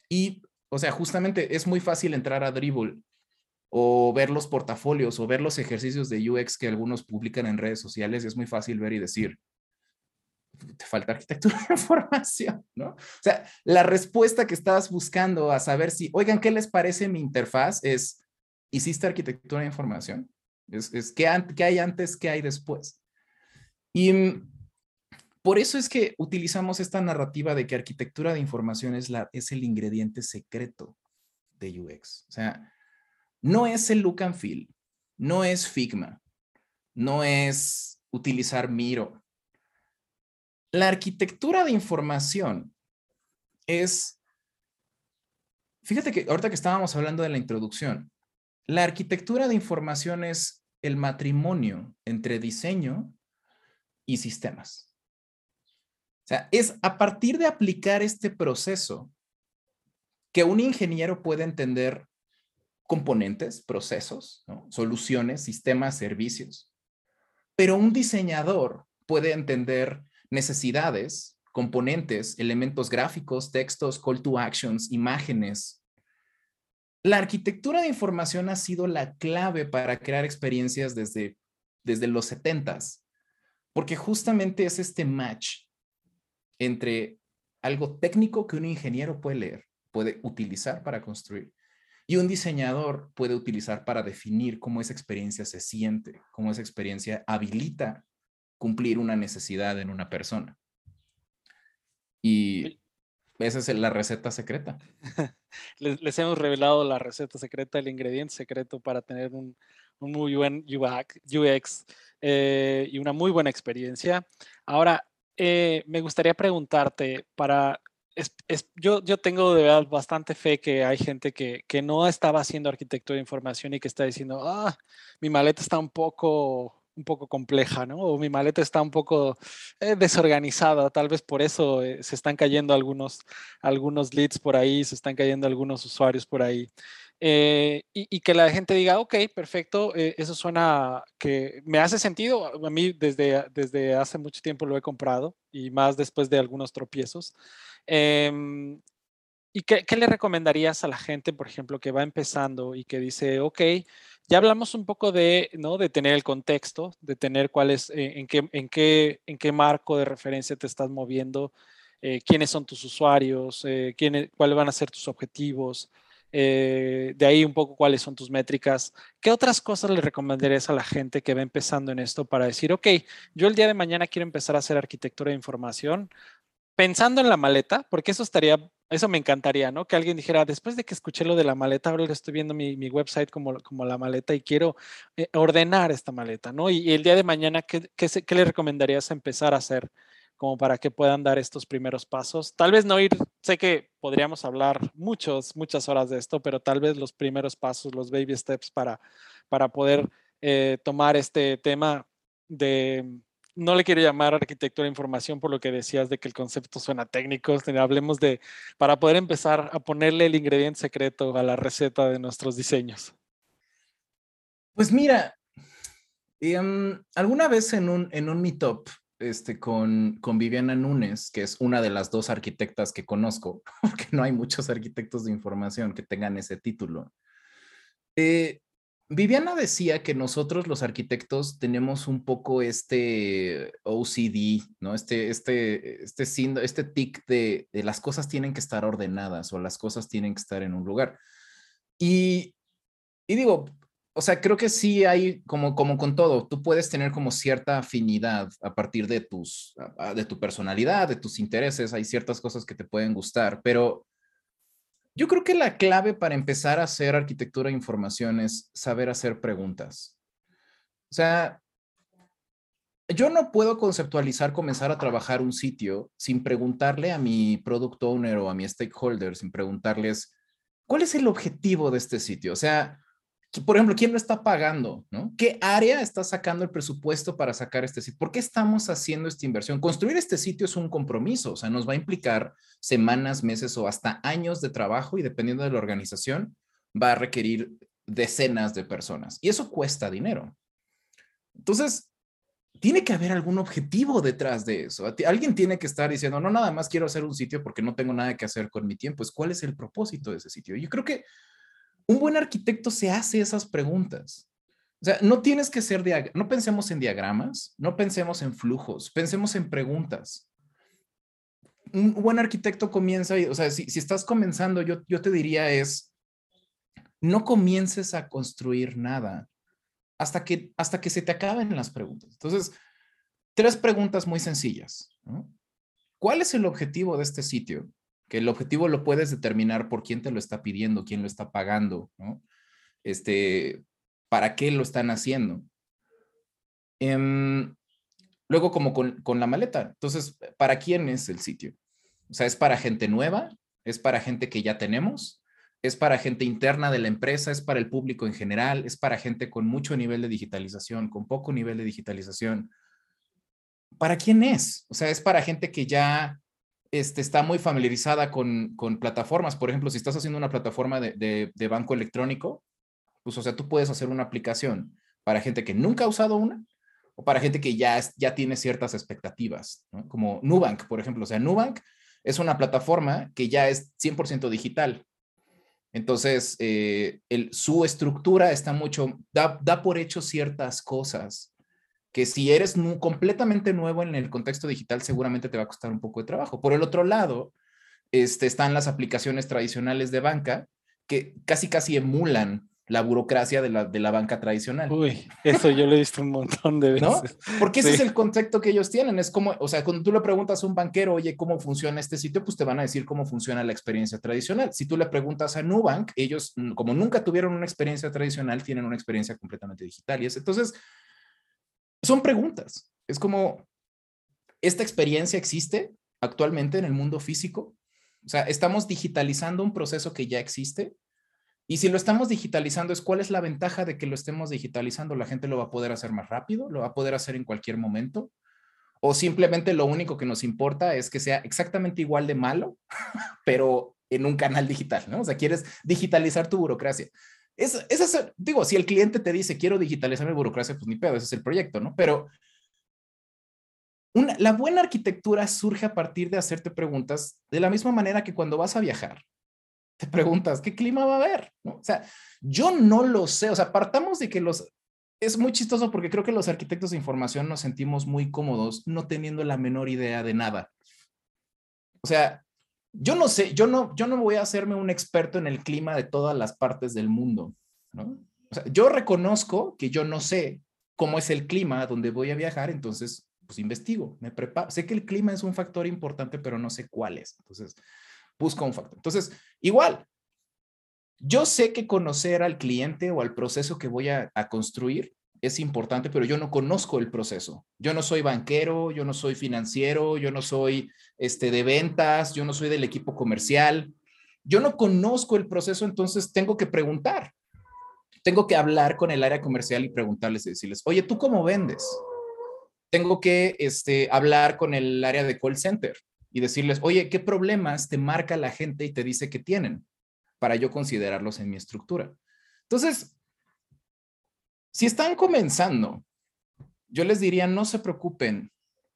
Y, o sea, justamente es muy fácil entrar a Dribble o ver los portafolios o ver los ejercicios de UX que algunos publican en redes sociales. es muy fácil ver y decir, te falta arquitectura de información, ¿no? O sea, la respuesta que estabas buscando a saber si, oigan, ¿qué les parece mi interfaz? Es, ¿hiciste arquitectura de información? Es, ¿qué, hay antes, qué hay después? Y mm, por eso es que utilizamos esta narrativa de que arquitectura de información es, la, es el ingrediente secreto de UX. O sea, no es el look and feel, no es Figma, no es utilizar Miro. La arquitectura de información es, fíjate que ahorita que estábamos hablando de la introducción, la arquitectura de información es el matrimonio entre diseño y sistemas. O sea, es a partir de aplicar este proceso que un ingeniero puede entender componentes, procesos, soluciones, sistemas, servicios. Pero un diseñador puede entender necesidades, componentes, elementos gráficos, textos, call to actions, imágenes, la arquitectura de información ha sido la clave para crear experiencias desde, desde los 70 porque justamente es este match entre algo técnico que un ingeniero puede leer, puede utilizar para construir, y un diseñador puede utilizar para definir cómo esa experiencia se siente, cómo esa experiencia habilita cumplir una necesidad en una persona. Y esa es la receta secreta. les, hemos revelado la receta secreta, el ingrediente secreto para tener un, muy buen UX, eh, y una muy buena experiencia. Ahora, eh, me gustaría preguntarte para... yo, yo tengo de verdad bastante fe que hay gente que, que no estaba haciendo arquitectura de información y que está diciendo, ah, mi maleta está un poco un poco compleja, ¿no? O mi maleta está un poco eh, desorganizada, tal vez por eso eh, se están cayendo algunos, algunos leads por ahí, se están cayendo algunos usuarios por ahí. Eh, y, que la gente diga, ok, perfecto, eso suena que me hace sentido. A mí desde, desde hace mucho tiempo lo he comprado y más después de algunos tropiezos. Em, ¿Y qué, qué, le recomendarías a la gente, por ejemplo, que va empezando y que dice, ok, ya hablamos un poco de, ¿no? de tener el contexto, de tener cuál es, eh, en, qué, en, qué, en qué marco de referencia te estás moviendo, eh, quiénes son tus usuarios, eh, cuáles van a ser tus objetivos, de ahí un poco cuáles son tus métricas. ¿Qué otras cosas le recomendarías a la gente que va empezando en esto para decir, ok, yo el día de mañana quiero empezar a hacer arquitectura de información, pensando en la maleta, porque eso estaría, eso me encantaría, ¿no? Que alguien dijera, después de que escuché lo de la maleta, ahora le estoy viendo mi, website como, como la maleta y quiero eh, ordenar esta maleta, ¿no? Y, el día de mañana, ¿qué, qué, qué le recomendarías empezar a hacer? como para que puedan dar estos primeros pasos. Tal vez no ir, sé que podríamos hablar muchos, muchas horas de esto, pero tal vez los primeros pasos, los baby steps para, para poder eh, tomar este tema de, no le quiero llamar arquitectura de información por lo que decías de que el concepto suena técnico, hablemos de, para poder empezar a ponerle el ingrediente secreto a la receta de nuestros diseños. Pues mira, em, alguna vez en un, en un meetup este, con, con Viviana Núñez, que es una de las dos arquitectas que conozco, porque no hay muchos arquitectos de información que tengan ese título. Eh, Viviana decía que nosotros los arquitectos tenemos un poco este OCD, ¿no? Este, este, este, este tic de, de, las cosas tienen que estar ordenadas o las cosas tienen que estar en un lugar. Y, y digo, o sea, creo que sí hay, como, como con todo, tú puedes tener como cierta afinidad a partir de, tus, de tu personalidad, de tus intereses, hay ciertas cosas que te pueden gustar, pero yo creo que la clave para empezar a hacer arquitectura de información es saber hacer preguntas. O sea, yo no puedo conceptualizar comenzar a trabajar un sitio sin preguntarle a mi product owner o a mi stakeholder, sin preguntarles, ¿cuál es el objetivo de este sitio? O sea, por ejemplo, ¿quién lo está pagando? ¿Qué área está sacando el presupuesto para sacar este sitio? ¿Por qué estamos haciendo esta inversión? Construir este sitio es un compromiso, o sea, nos va a implicar semanas, meses o hasta años de trabajo y dependiendo de la organización, va a requerir decenas de personas y eso cuesta dinero. Entonces, tiene que haber algún objetivo detrás de eso. Alguien tiene que estar diciendo, no, nada más quiero hacer un sitio porque no tengo nada que hacer con mi tiempo. Pues, ¿cuál es el propósito de ese sitio? Yo creo que un buen arquitecto se hace esas preguntas. O sea, no tienes que ser, no pensemos en diagramas, no pensemos en flujos, pensemos en preguntas. Un buen arquitecto comienza, o sea, si, estás comenzando, yo, yo te diría es, no comiences a construir nada hasta que, hasta que se te acaben las preguntas. Entonces, tres preguntas muy sencillas. ¿Cuál es el objetivo de este sitio? Que el objetivo lo puedes determinar por quién te lo está pidiendo, quién lo está pagando, ¿no? Este, para qué lo están haciendo. Em, luego, como con, con la maleta, entonces, ¿para quién es el sitio? O sea, ¿es para gente nueva? ¿Es para gente que ya tenemos? ¿Es para gente interna de la empresa? ¿Es para el público en general? ¿Es para gente con mucho nivel de digitalización, con poco nivel de digitalización? ¿Para quién es? O sea, ¿es para gente que ya este, está muy familiarizada con, plataformas. Por ejemplo, si estás haciendo una plataforma de, banco electrónico, pues, o sea, tú puedes hacer una aplicación para gente que nunca ha usado una o para gente que ya, tiene ciertas expectativas, como Nubank, por ejemplo. O sea, Nubank es una plataforma que ya es 100% digital. Entonces, eh, su estructura está mucho, da por hecho ciertas cosas que si eres completamente nuevo en el contexto digital, seguramente te va a costar un poco de trabajo. Por el otro lado, este, están las aplicaciones tradicionales de banca que casi casi emulan la burocracia de la, de la banca tradicional. Uy, eso yo lo he visto un montón de veces. ¿No? Porque ese es el concepto que ellos tienen. Es como, o sea, cuando tú le preguntas a un banquero, oye, ¿cómo funciona este sitio? Pues te van a decir cómo funciona la experiencia tradicional. Si tú le preguntas a Nubank, ellos, como nunca tuvieron una experiencia tradicional, tienen una experiencia completamente digital. Y es, entonces, son preguntas. Es como, ¿esta experiencia existe actualmente en el mundo físico? O sea, estamos digitalizando un proceso que ya existe. Y si lo estamos digitalizando, es cuál es la ventaja de que lo estemos digitalizando. La gente lo va a poder hacer más rápido, lo va a poder hacer en cualquier momento. O simplemente lo único que nos importa es que sea exactamente igual de malo, pero en un canal digital, ¿no? O sea, quieres digitalizar tu burocracia. Es, es, digo, si el cliente te dice, quiero digitalizar mi burocracia, pues ni pedo, ese es el proyecto, ¿no? Pero una, la buena arquitectura surge a partir de hacerte preguntas de la misma manera que cuando vas a viajar, te preguntas, ¿qué clima va a haber? ¿No? O sea, yo no lo sé, o sea, partamos de que los... Es muy chistoso porque creo que los arquitectos de información nos sentimos muy cómodos no teniendo la menor idea de nada. O sea, yo no sé, yo no, yo no voy a hacerme un experto en el clima de todas las partes del mundo, ¿no? Yo reconozco que yo no sé cómo es el clima donde voy a viajar, entonces, pues investigo, me preparo. Sé que el clima es un factor importante, pero no sé cuál es. Entonces, busco un factor. Entonces, igual, yo sé que conocer al cliente o al proceso que voy a construir es importante, pero yo no conozco el proceso. Yo no soy banquero, yo no soy financiero, yo no soy este, de ventas, yo no soy del equipo comercial. Yo no conozco el proceso, entonces tengo que preguntar. Tengo que hablar con el área comercial y preguntarles y decirles, oye, ¿tú cómo vendes? Tengo que este, hablar con el área de call center y decirles, oye, ¿qué problemas te marca la gente y te dice que tienen para yo considerarlos en mi estructura? Entonces, si están comenzando, yo les diría, no se preocupen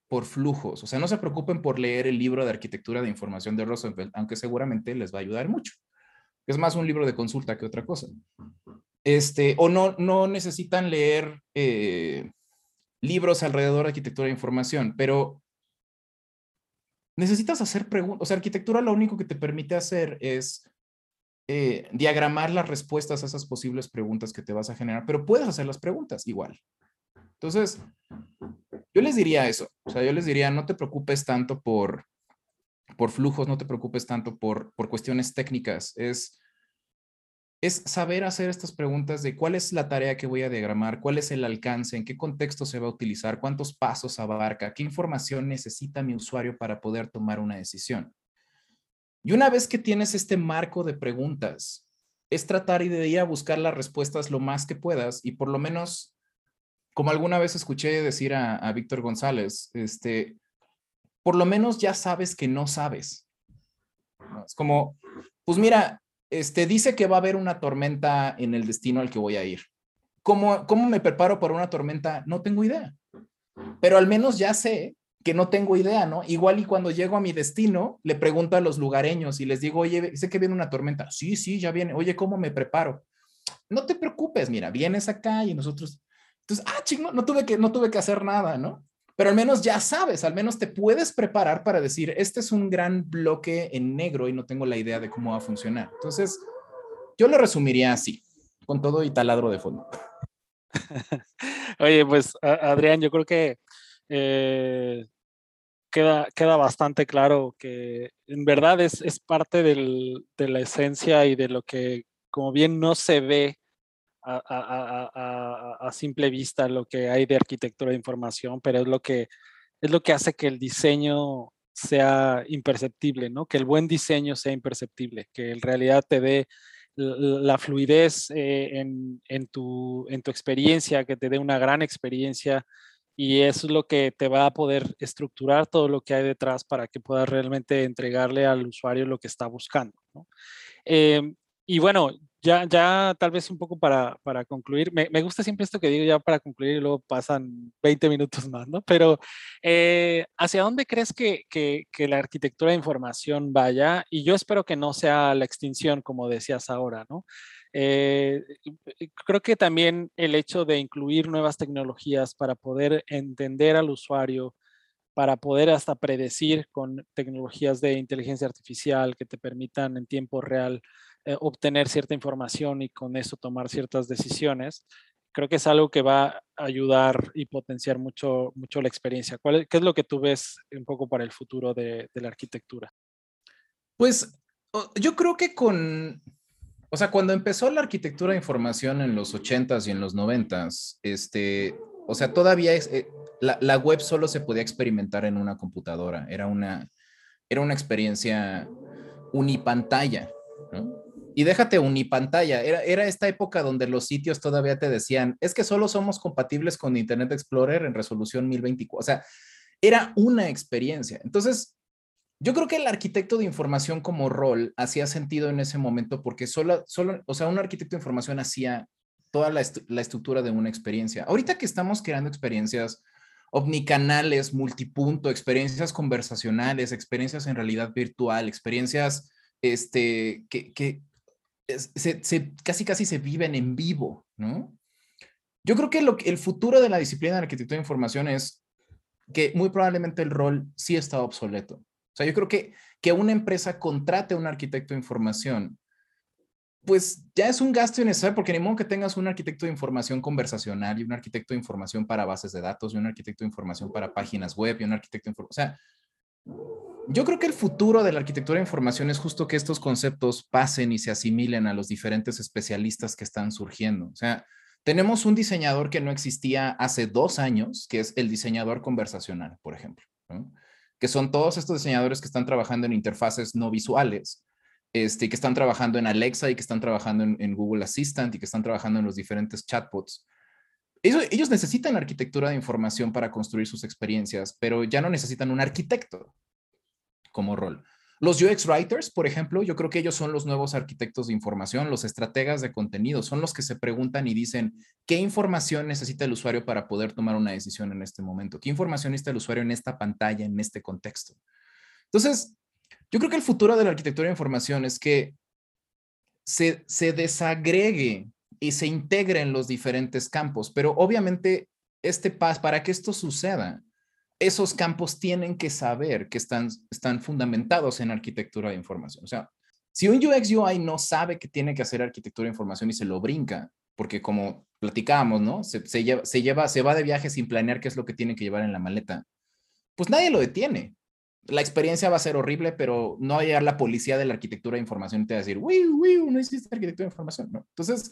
por flujos, o sea, no se preocupen por leer el libro de arquitectura de información de Rosenfeld, aunque seguramente les va a ayudar mucho. Es más un libro de consulta que otra cosa. Este, o no, no necesitan leer eh, libros alrededor de arquitectura de información, pero necesitas hacer preguntas. O sea, arquitectura lo único que te permite hacer es eh, diagramar las respuestas a esas posibles preguntas que te vas a generar, pero puedes hacer las preguntas igual. Entonces, yo les diría eso, o sea, yo les diría, no te preocupes tanto por, por flujos, no te preocupes tanto por, por cuestiones técnicas, es, es saber hacer estas preguntas de cuál es la tarea que voy a diagramar, cuál es el alcance, en qué contexto se va a utilizar, cuántos pasos abarca, qué información necesita mi usuario para poder tomar una decisión. Y una vez que tienes este marco de preguntas, es tratar y de ir a buscar las respuestas lo más que puedas y por lo menos, como alguna vez escuché decir a, Víctor González, este, por lo menos ya sabes que no sabes. Es como, pues mira, este, dice que va a haber una tormenta en el destino al que voy a ir. ¿Cómo, ¿Cómo me preparo para una tormenta? No tengo idea. Pero al menos ya sé que no tengo idea, ¿no? Igual y cuando llego a mi destino, le pregunto a los lugareños y les digo, oye, sé que viene una tormenta. Sí, sí, ya viene. Oye, ¿cómo me preparo? No te preocupes, mira, vienes acá y nosotros. Entonces, ah, chingo, no tuve que, no tuve que hacer nada, ¿no? Pero al menos ya sabes, al menos te puedes preparar para decir, este es un gran bloque en negro y no tengo la idea de cómo va a funcionar. Entonces, yo lo resumiría así, con todo y taladro de fondo. Oye, pues Adrián, yo creo que eh, queda, bastante claro que en verdad es, es parte de la esencia y de lo que, como bien no se ve a, simple vista lo que hay de arquitectura de información, pero es lo que, es lo que hace que el diseño sea imperceptible, ¿no? Que el buen diseño sea imperceptible, que en realidad te dé la fluidez eh, en, en, tu, en tu experiencia, que te dé una gran experiencia y eso es lo que te va a poder estructurar todo lo que hay detrás para que puedas realmente entregarle al usuario lo que está buscando. Em, y bueno, ya, ya tal vez un poco para, para concluir, me, me, gusta siempre esto que digo ya para concluir y luego pasan 20 minutos más, ¿no? Pero eh, ¿hacia dónde crees que, que, la arquitectura de información vaya? Y yo espero que no sea la extinción, como decías ahora, ¿no? Eh, creo que también el hecho de incluir nuevas tecnologías para poder entender al usuario, para poder hasta predecir con tecnologías de inteligencia artificial que te permitan en tiempo real eh, obtener cierta información y con eso tomar ciertas decisiones, creo que es algo que va a ayudar y potenciar mucho, mucho la experiencia. ¿Cuál, ¿Qué es lo que tú ves un poco para el futuro de, de la arquitectura? Pues yo creo que con, o sea, cuando empezó la arquitectura de información en los 80s y en los 90s, este, o sea, todavía es, eh, la, web solo se podía experimentar en una computadora, era una, era una experiencia unipantalla, ¿no? Y déjate unipantalla, era, era esta época donde los sitios todavía te decían, es que solo somos compatibles con Internet Explorer en resolución 1024, o sea, era una experiencia. Entonces, yo creo que el arquitecto de información como rol hacía sentido en ese momento porque solo, solo o sea, un arquitecto de información hacía toda la, la estructura de una experiencia. Ahorita que estamos creando experiencias omnicanales, multipunto, experiencias conversacionales, experiencias en realidad virtual, experiencias este, que, que se, casi casi se viven en vivo, ¿no? Yo creo que lo, el futuro de la disciplina de arquitectura de información es que muy probablemente el rol sí está obsoleto. O sea, yo creo que que una empresa contrate a un arquitecto de información pues ya es un gasto innecesario porque ni modo que tengas un arquitecto de información conversacional y un arquitecto de información para bases de datos y un arquitecto de información para páginas web y un arquitecto de información. O sea, yo creo que el futuro de la arquitectura de información es justo que estos conceptos pasen y se asimilen a los diferentes especialistas que están surgiendo. O sea, tenemos un diseñador que no existía hace dos años, que es el diseñador conversacional, por ejemplo, que son todos estos diseñadores que están trabajando en interfaces no visuales este, que están trabajando en Alexa y que están trabajando en, Google Assistant y que están trabajando en los diferentes chatbots. Ellos, ellos necesitan arquitectura de información para construir sus experiencias, pero ya no necesitan un arquitecto como rol. Los UX writers, por ejemplo, yo creo que ellos son los nuevos arquitectos de información, los estrategas de contenido, son los que se preguntan y dicen, ¿qué información necesita el usuario para poder tomar una decisión en este momento? ¿Qué información necesita el usuario en esta pantalla, en este contexto? Entonces, yo creo que el futuro de la arquitectura de información es que se, se desagregue y se integre en los diferentes campos, pero obviamente este para que esto suceda, esos campos tienen que saber que están, están fundamentados en arquitectura de información. O sea, si un UX UI no sabe que tiene que hacer arquitectura de información y se lo brinca, porque como platicábamos, ¿no? Se, se, lleva, se, lleva, se va de viaje sin planear qué es lo que tiene que llevar en la maleta, pues nadie lo detiene la experiencia va a ser horrible, pero no va a llegar la policía de la arquitectura de información y te va a decir, uy, uy, no hiciste arquitectura de información, ¿no? Entonces,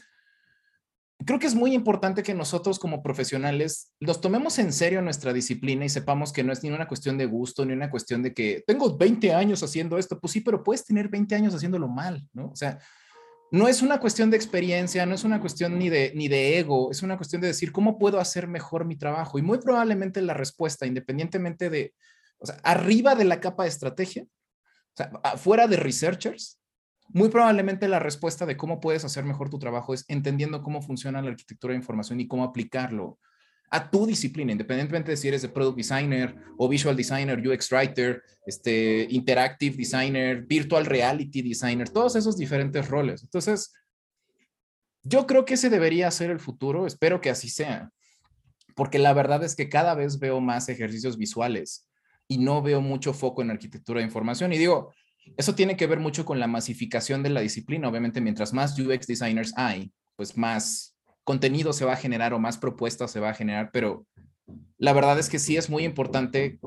creo que es muy importante que nosotros como profesionales nos tomemos en serio nuestra disciplina y sepamos que no es ni una cuestión de gusto, ni una cuestión de que tengo 20 años haciendo esto. Pues sí, pero puedes tener 20 años haciéndolo mal, ¿no? O sea, no es una cuestión de experiencia, no es una cuestión ni de, ni de ego, es una cuestión de decir, ¿cómo puedo hacer mejor mi trabajo? Y muy probablemente la respuesta, independientemente de o sea, arriba de la capa de estrategia, o sea, fuera de researchers, muy probablemente la respuesta de cómo puedes hacer mejor tu trabajo es entendiendo cómo funciona la arquitectura de información y cómo aplicarlo a tu disciplina, independientemente de si eres de product designer o visual designer, UX writer, este, interactive designer, virtual reality designer, todos esos diferentes roles. Entonces, yo creo que ese debería ser el futuro, espero que así sea, porque la verdad es que cada vez veo más ejercicios visuales y no veo mucho foco en arquitectura de información. Y digo, eso tiene que ver mucho con la masificación de la disciplina. Obviamente, mientras más UX designers hay, pues más contenido se va a generar o más propuestas se va a generar, pero la verdad es que sí es muy importante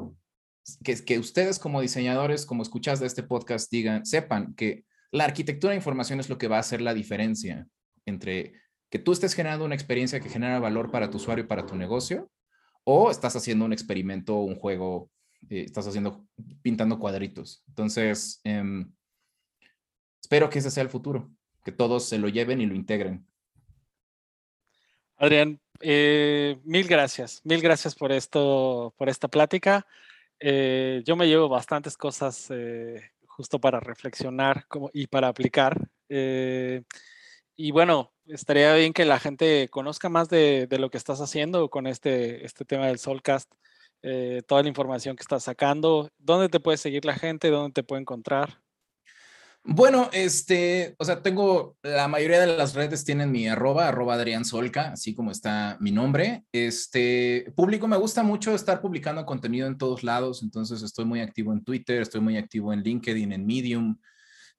que, que ustedes como diseñadores, como escuchas de este podcast, digan, sepan que la arquitectura de información es lo que va a hacer la diferencia entre que tú estés generando una experiencia que genera valor para tu usuario y para tu negocio, o estás haciendo un experimento un juego eh, estás haciendo, pintando cuadritos. Entonces, em, espero que ese sea el futuro, que todos se lo lleven y lo integren. Adrián, eh, mil gracias, mil gracias por esto, por esta plática. Eh, yo me llevo bastantes cosas justo para reflexionar y para aplicar. y bueno, estaría bien que la gente conozca más de, de, lo que estás haciendo con este, este tema del Solcast. Eh, toda la información que estás sacando. ¿Dónde te puede seguir la gente? ¿Dónde te puede encontrar? Bueno, este, o sea, tengo, la mayoría de las redes tienen mi arroba, arroba Adrián Solca, así como está mi nombre. Este, público, me gusta mucho estar publicando contenido en todos lados, entonces estoy muy activo en Twitter, estoy muy activo en LinkedIn, en Medium.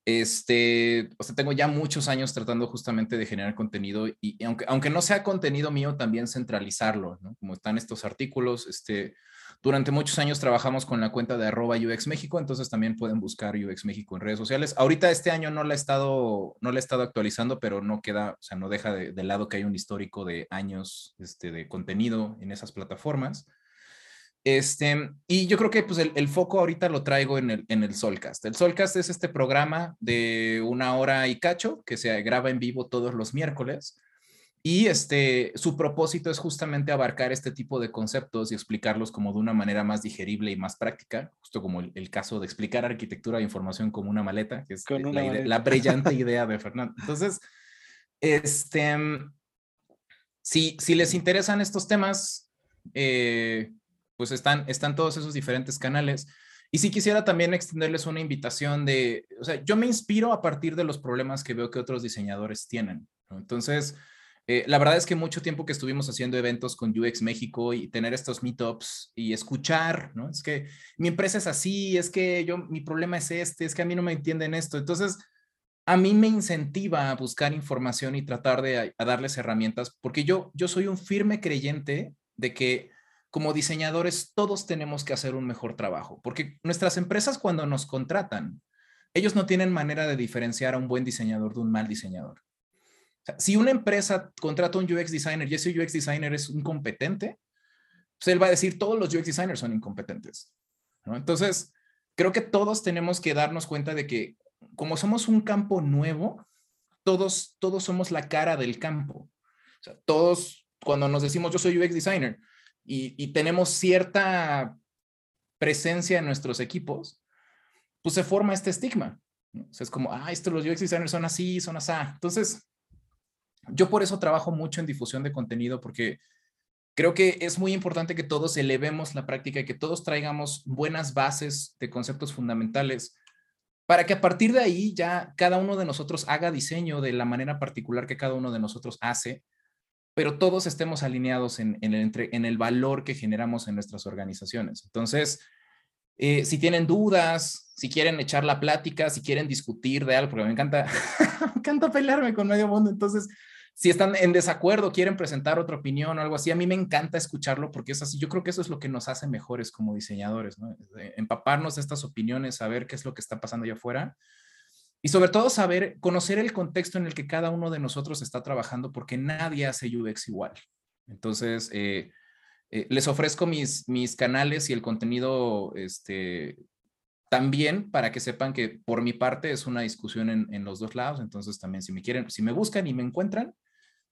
Este, o sea, tengo ya muchos años tratando justamente de generar contenido y, aunque, aunque no sea contenido mío, también centralizarlo, ¿no? Como están estos artículos, este, durante muchos años trabajamos con la cuenta de arroba UX México, entonces también pueden buscar UX México en redes sociales. Ahorita este año no la he estado, no la he estado actualizando, pero no queda, o sea, no deja de, lado que hay un histórico de años este, de contenido en esas plataformas. Este, y yo creo que pues, el, foco ahorita lo traigo en el, en el Solcast. El Solcast es este programa de una hora y cacho que se graba en vivo todos los miércoles y este, su propósito es justamente abarcar este tipo de conceptos y explicarlos como de una manera más digerible y más práctica, justo como el, caso de explicar arquitectura de información como una maleta, que es la, brillante idea de Fernando. Entonces, este, si, si les interesan estos temas, eh, pues están, están todos esos diferentes canales. Y si quisiera también extenderles una invitación de, o sea, yo me inspiro a partir de los problemas que veo que otros diseñadores tienen. Entonces, eh, la verdad es que mucho tiempo que estuvimos haciendo eventos con UX México y tener estos meetups y escuchar, ¿no? Es que mi empresa es así, es que yo, mi problema es este, es que a mí no me entienden esto. Entonces, a mí me incentiva a buscar información y tratar de darles herramientas, porque yo, yo soy un firme creyente de que como diseñadores todos tenemos que hacer un mejor trabajo, porque nuestras empresas cuando nos contratan, ellos no tienen manera de diferenciar a un buen diseñador de un mal diseñador. si una empresa contrata un UX designer y ese UX designer es incompetente, pues él va a decir todos los UX designers son incompetentes. Entonces, creo que todos tenemos que darnos cuenta de que como somos un campo nuevo, todos, todos somos la cara del campo. todos, cuando nos decimos yo soy UX designer, y, tenemos cierta presencia en nuestros equipos, pues se forma este estigma. es como, ah, estos los UX designers son así, son así. Entonces, yo por eso trabajo mucho en difusión de contenido, porque creo que es muy importante que todos elevemos la práctica y que todos traigamos buenas bases de conceptos fundamentales para que a partir de ahí ya cada uno de nosotros haga diseño de la manera particular que cada uno de nosotros hace pero todos estemos alineados en, el, valor que generamos en nuestras organizaciones. Entonces, eh, si tienen dudas, si quieren echar la plática, si quieren discutir de algo, porque me encanta, me encanta pelearme con medio mundo, entonces, si están en desacuerdo, quieren presentar otra opinión o algo así, a mí me encanta escucharlo porque es así, yo creo que eso es lo que nos hace mejores como diseñadores, ¿no? Empaparnos de estas opiniones, saber qué es lo que está pasando allá afuera y sobre todo saber, conocer el contexto en el que cada uno de nosotros está trabajando, porque nadie hace UX igual. Entonces, eh, eh, les ofrezco mis, mis canales y el contenido este, también para que sepan que por mi parte es una discusión en, en, los dos lados. Entonces, también si me quieren, si me buscan y me encuentran,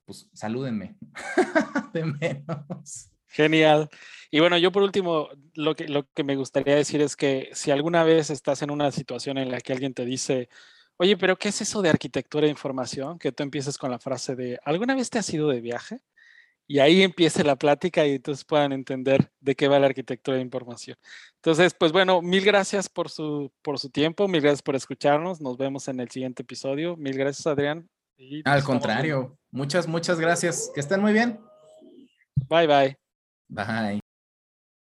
pues salúdenme. de menos. Genial. Y bueno, yo por último, lo que, lo que me gustaría decir es que si alguna vez estás en una situación en la que alguien te dice, Oye, pero ¿qué es eso de arquitectura de información? Que tú empieces con la frase de, ¿alguna vez te has ido de viaje? Y ahí empiece la plática y entonces puedan entender de qué va la arquitectura de información. Entonces, pues bueno, mil gracias por su, por su tiempo, mil gracias por escucharnos. Nos vemos en el siguiente episodio. Mil gracias, Adrián. Al contrario, muchas, muchas gracias. Que estén muy bien. Bye, bye. Bye.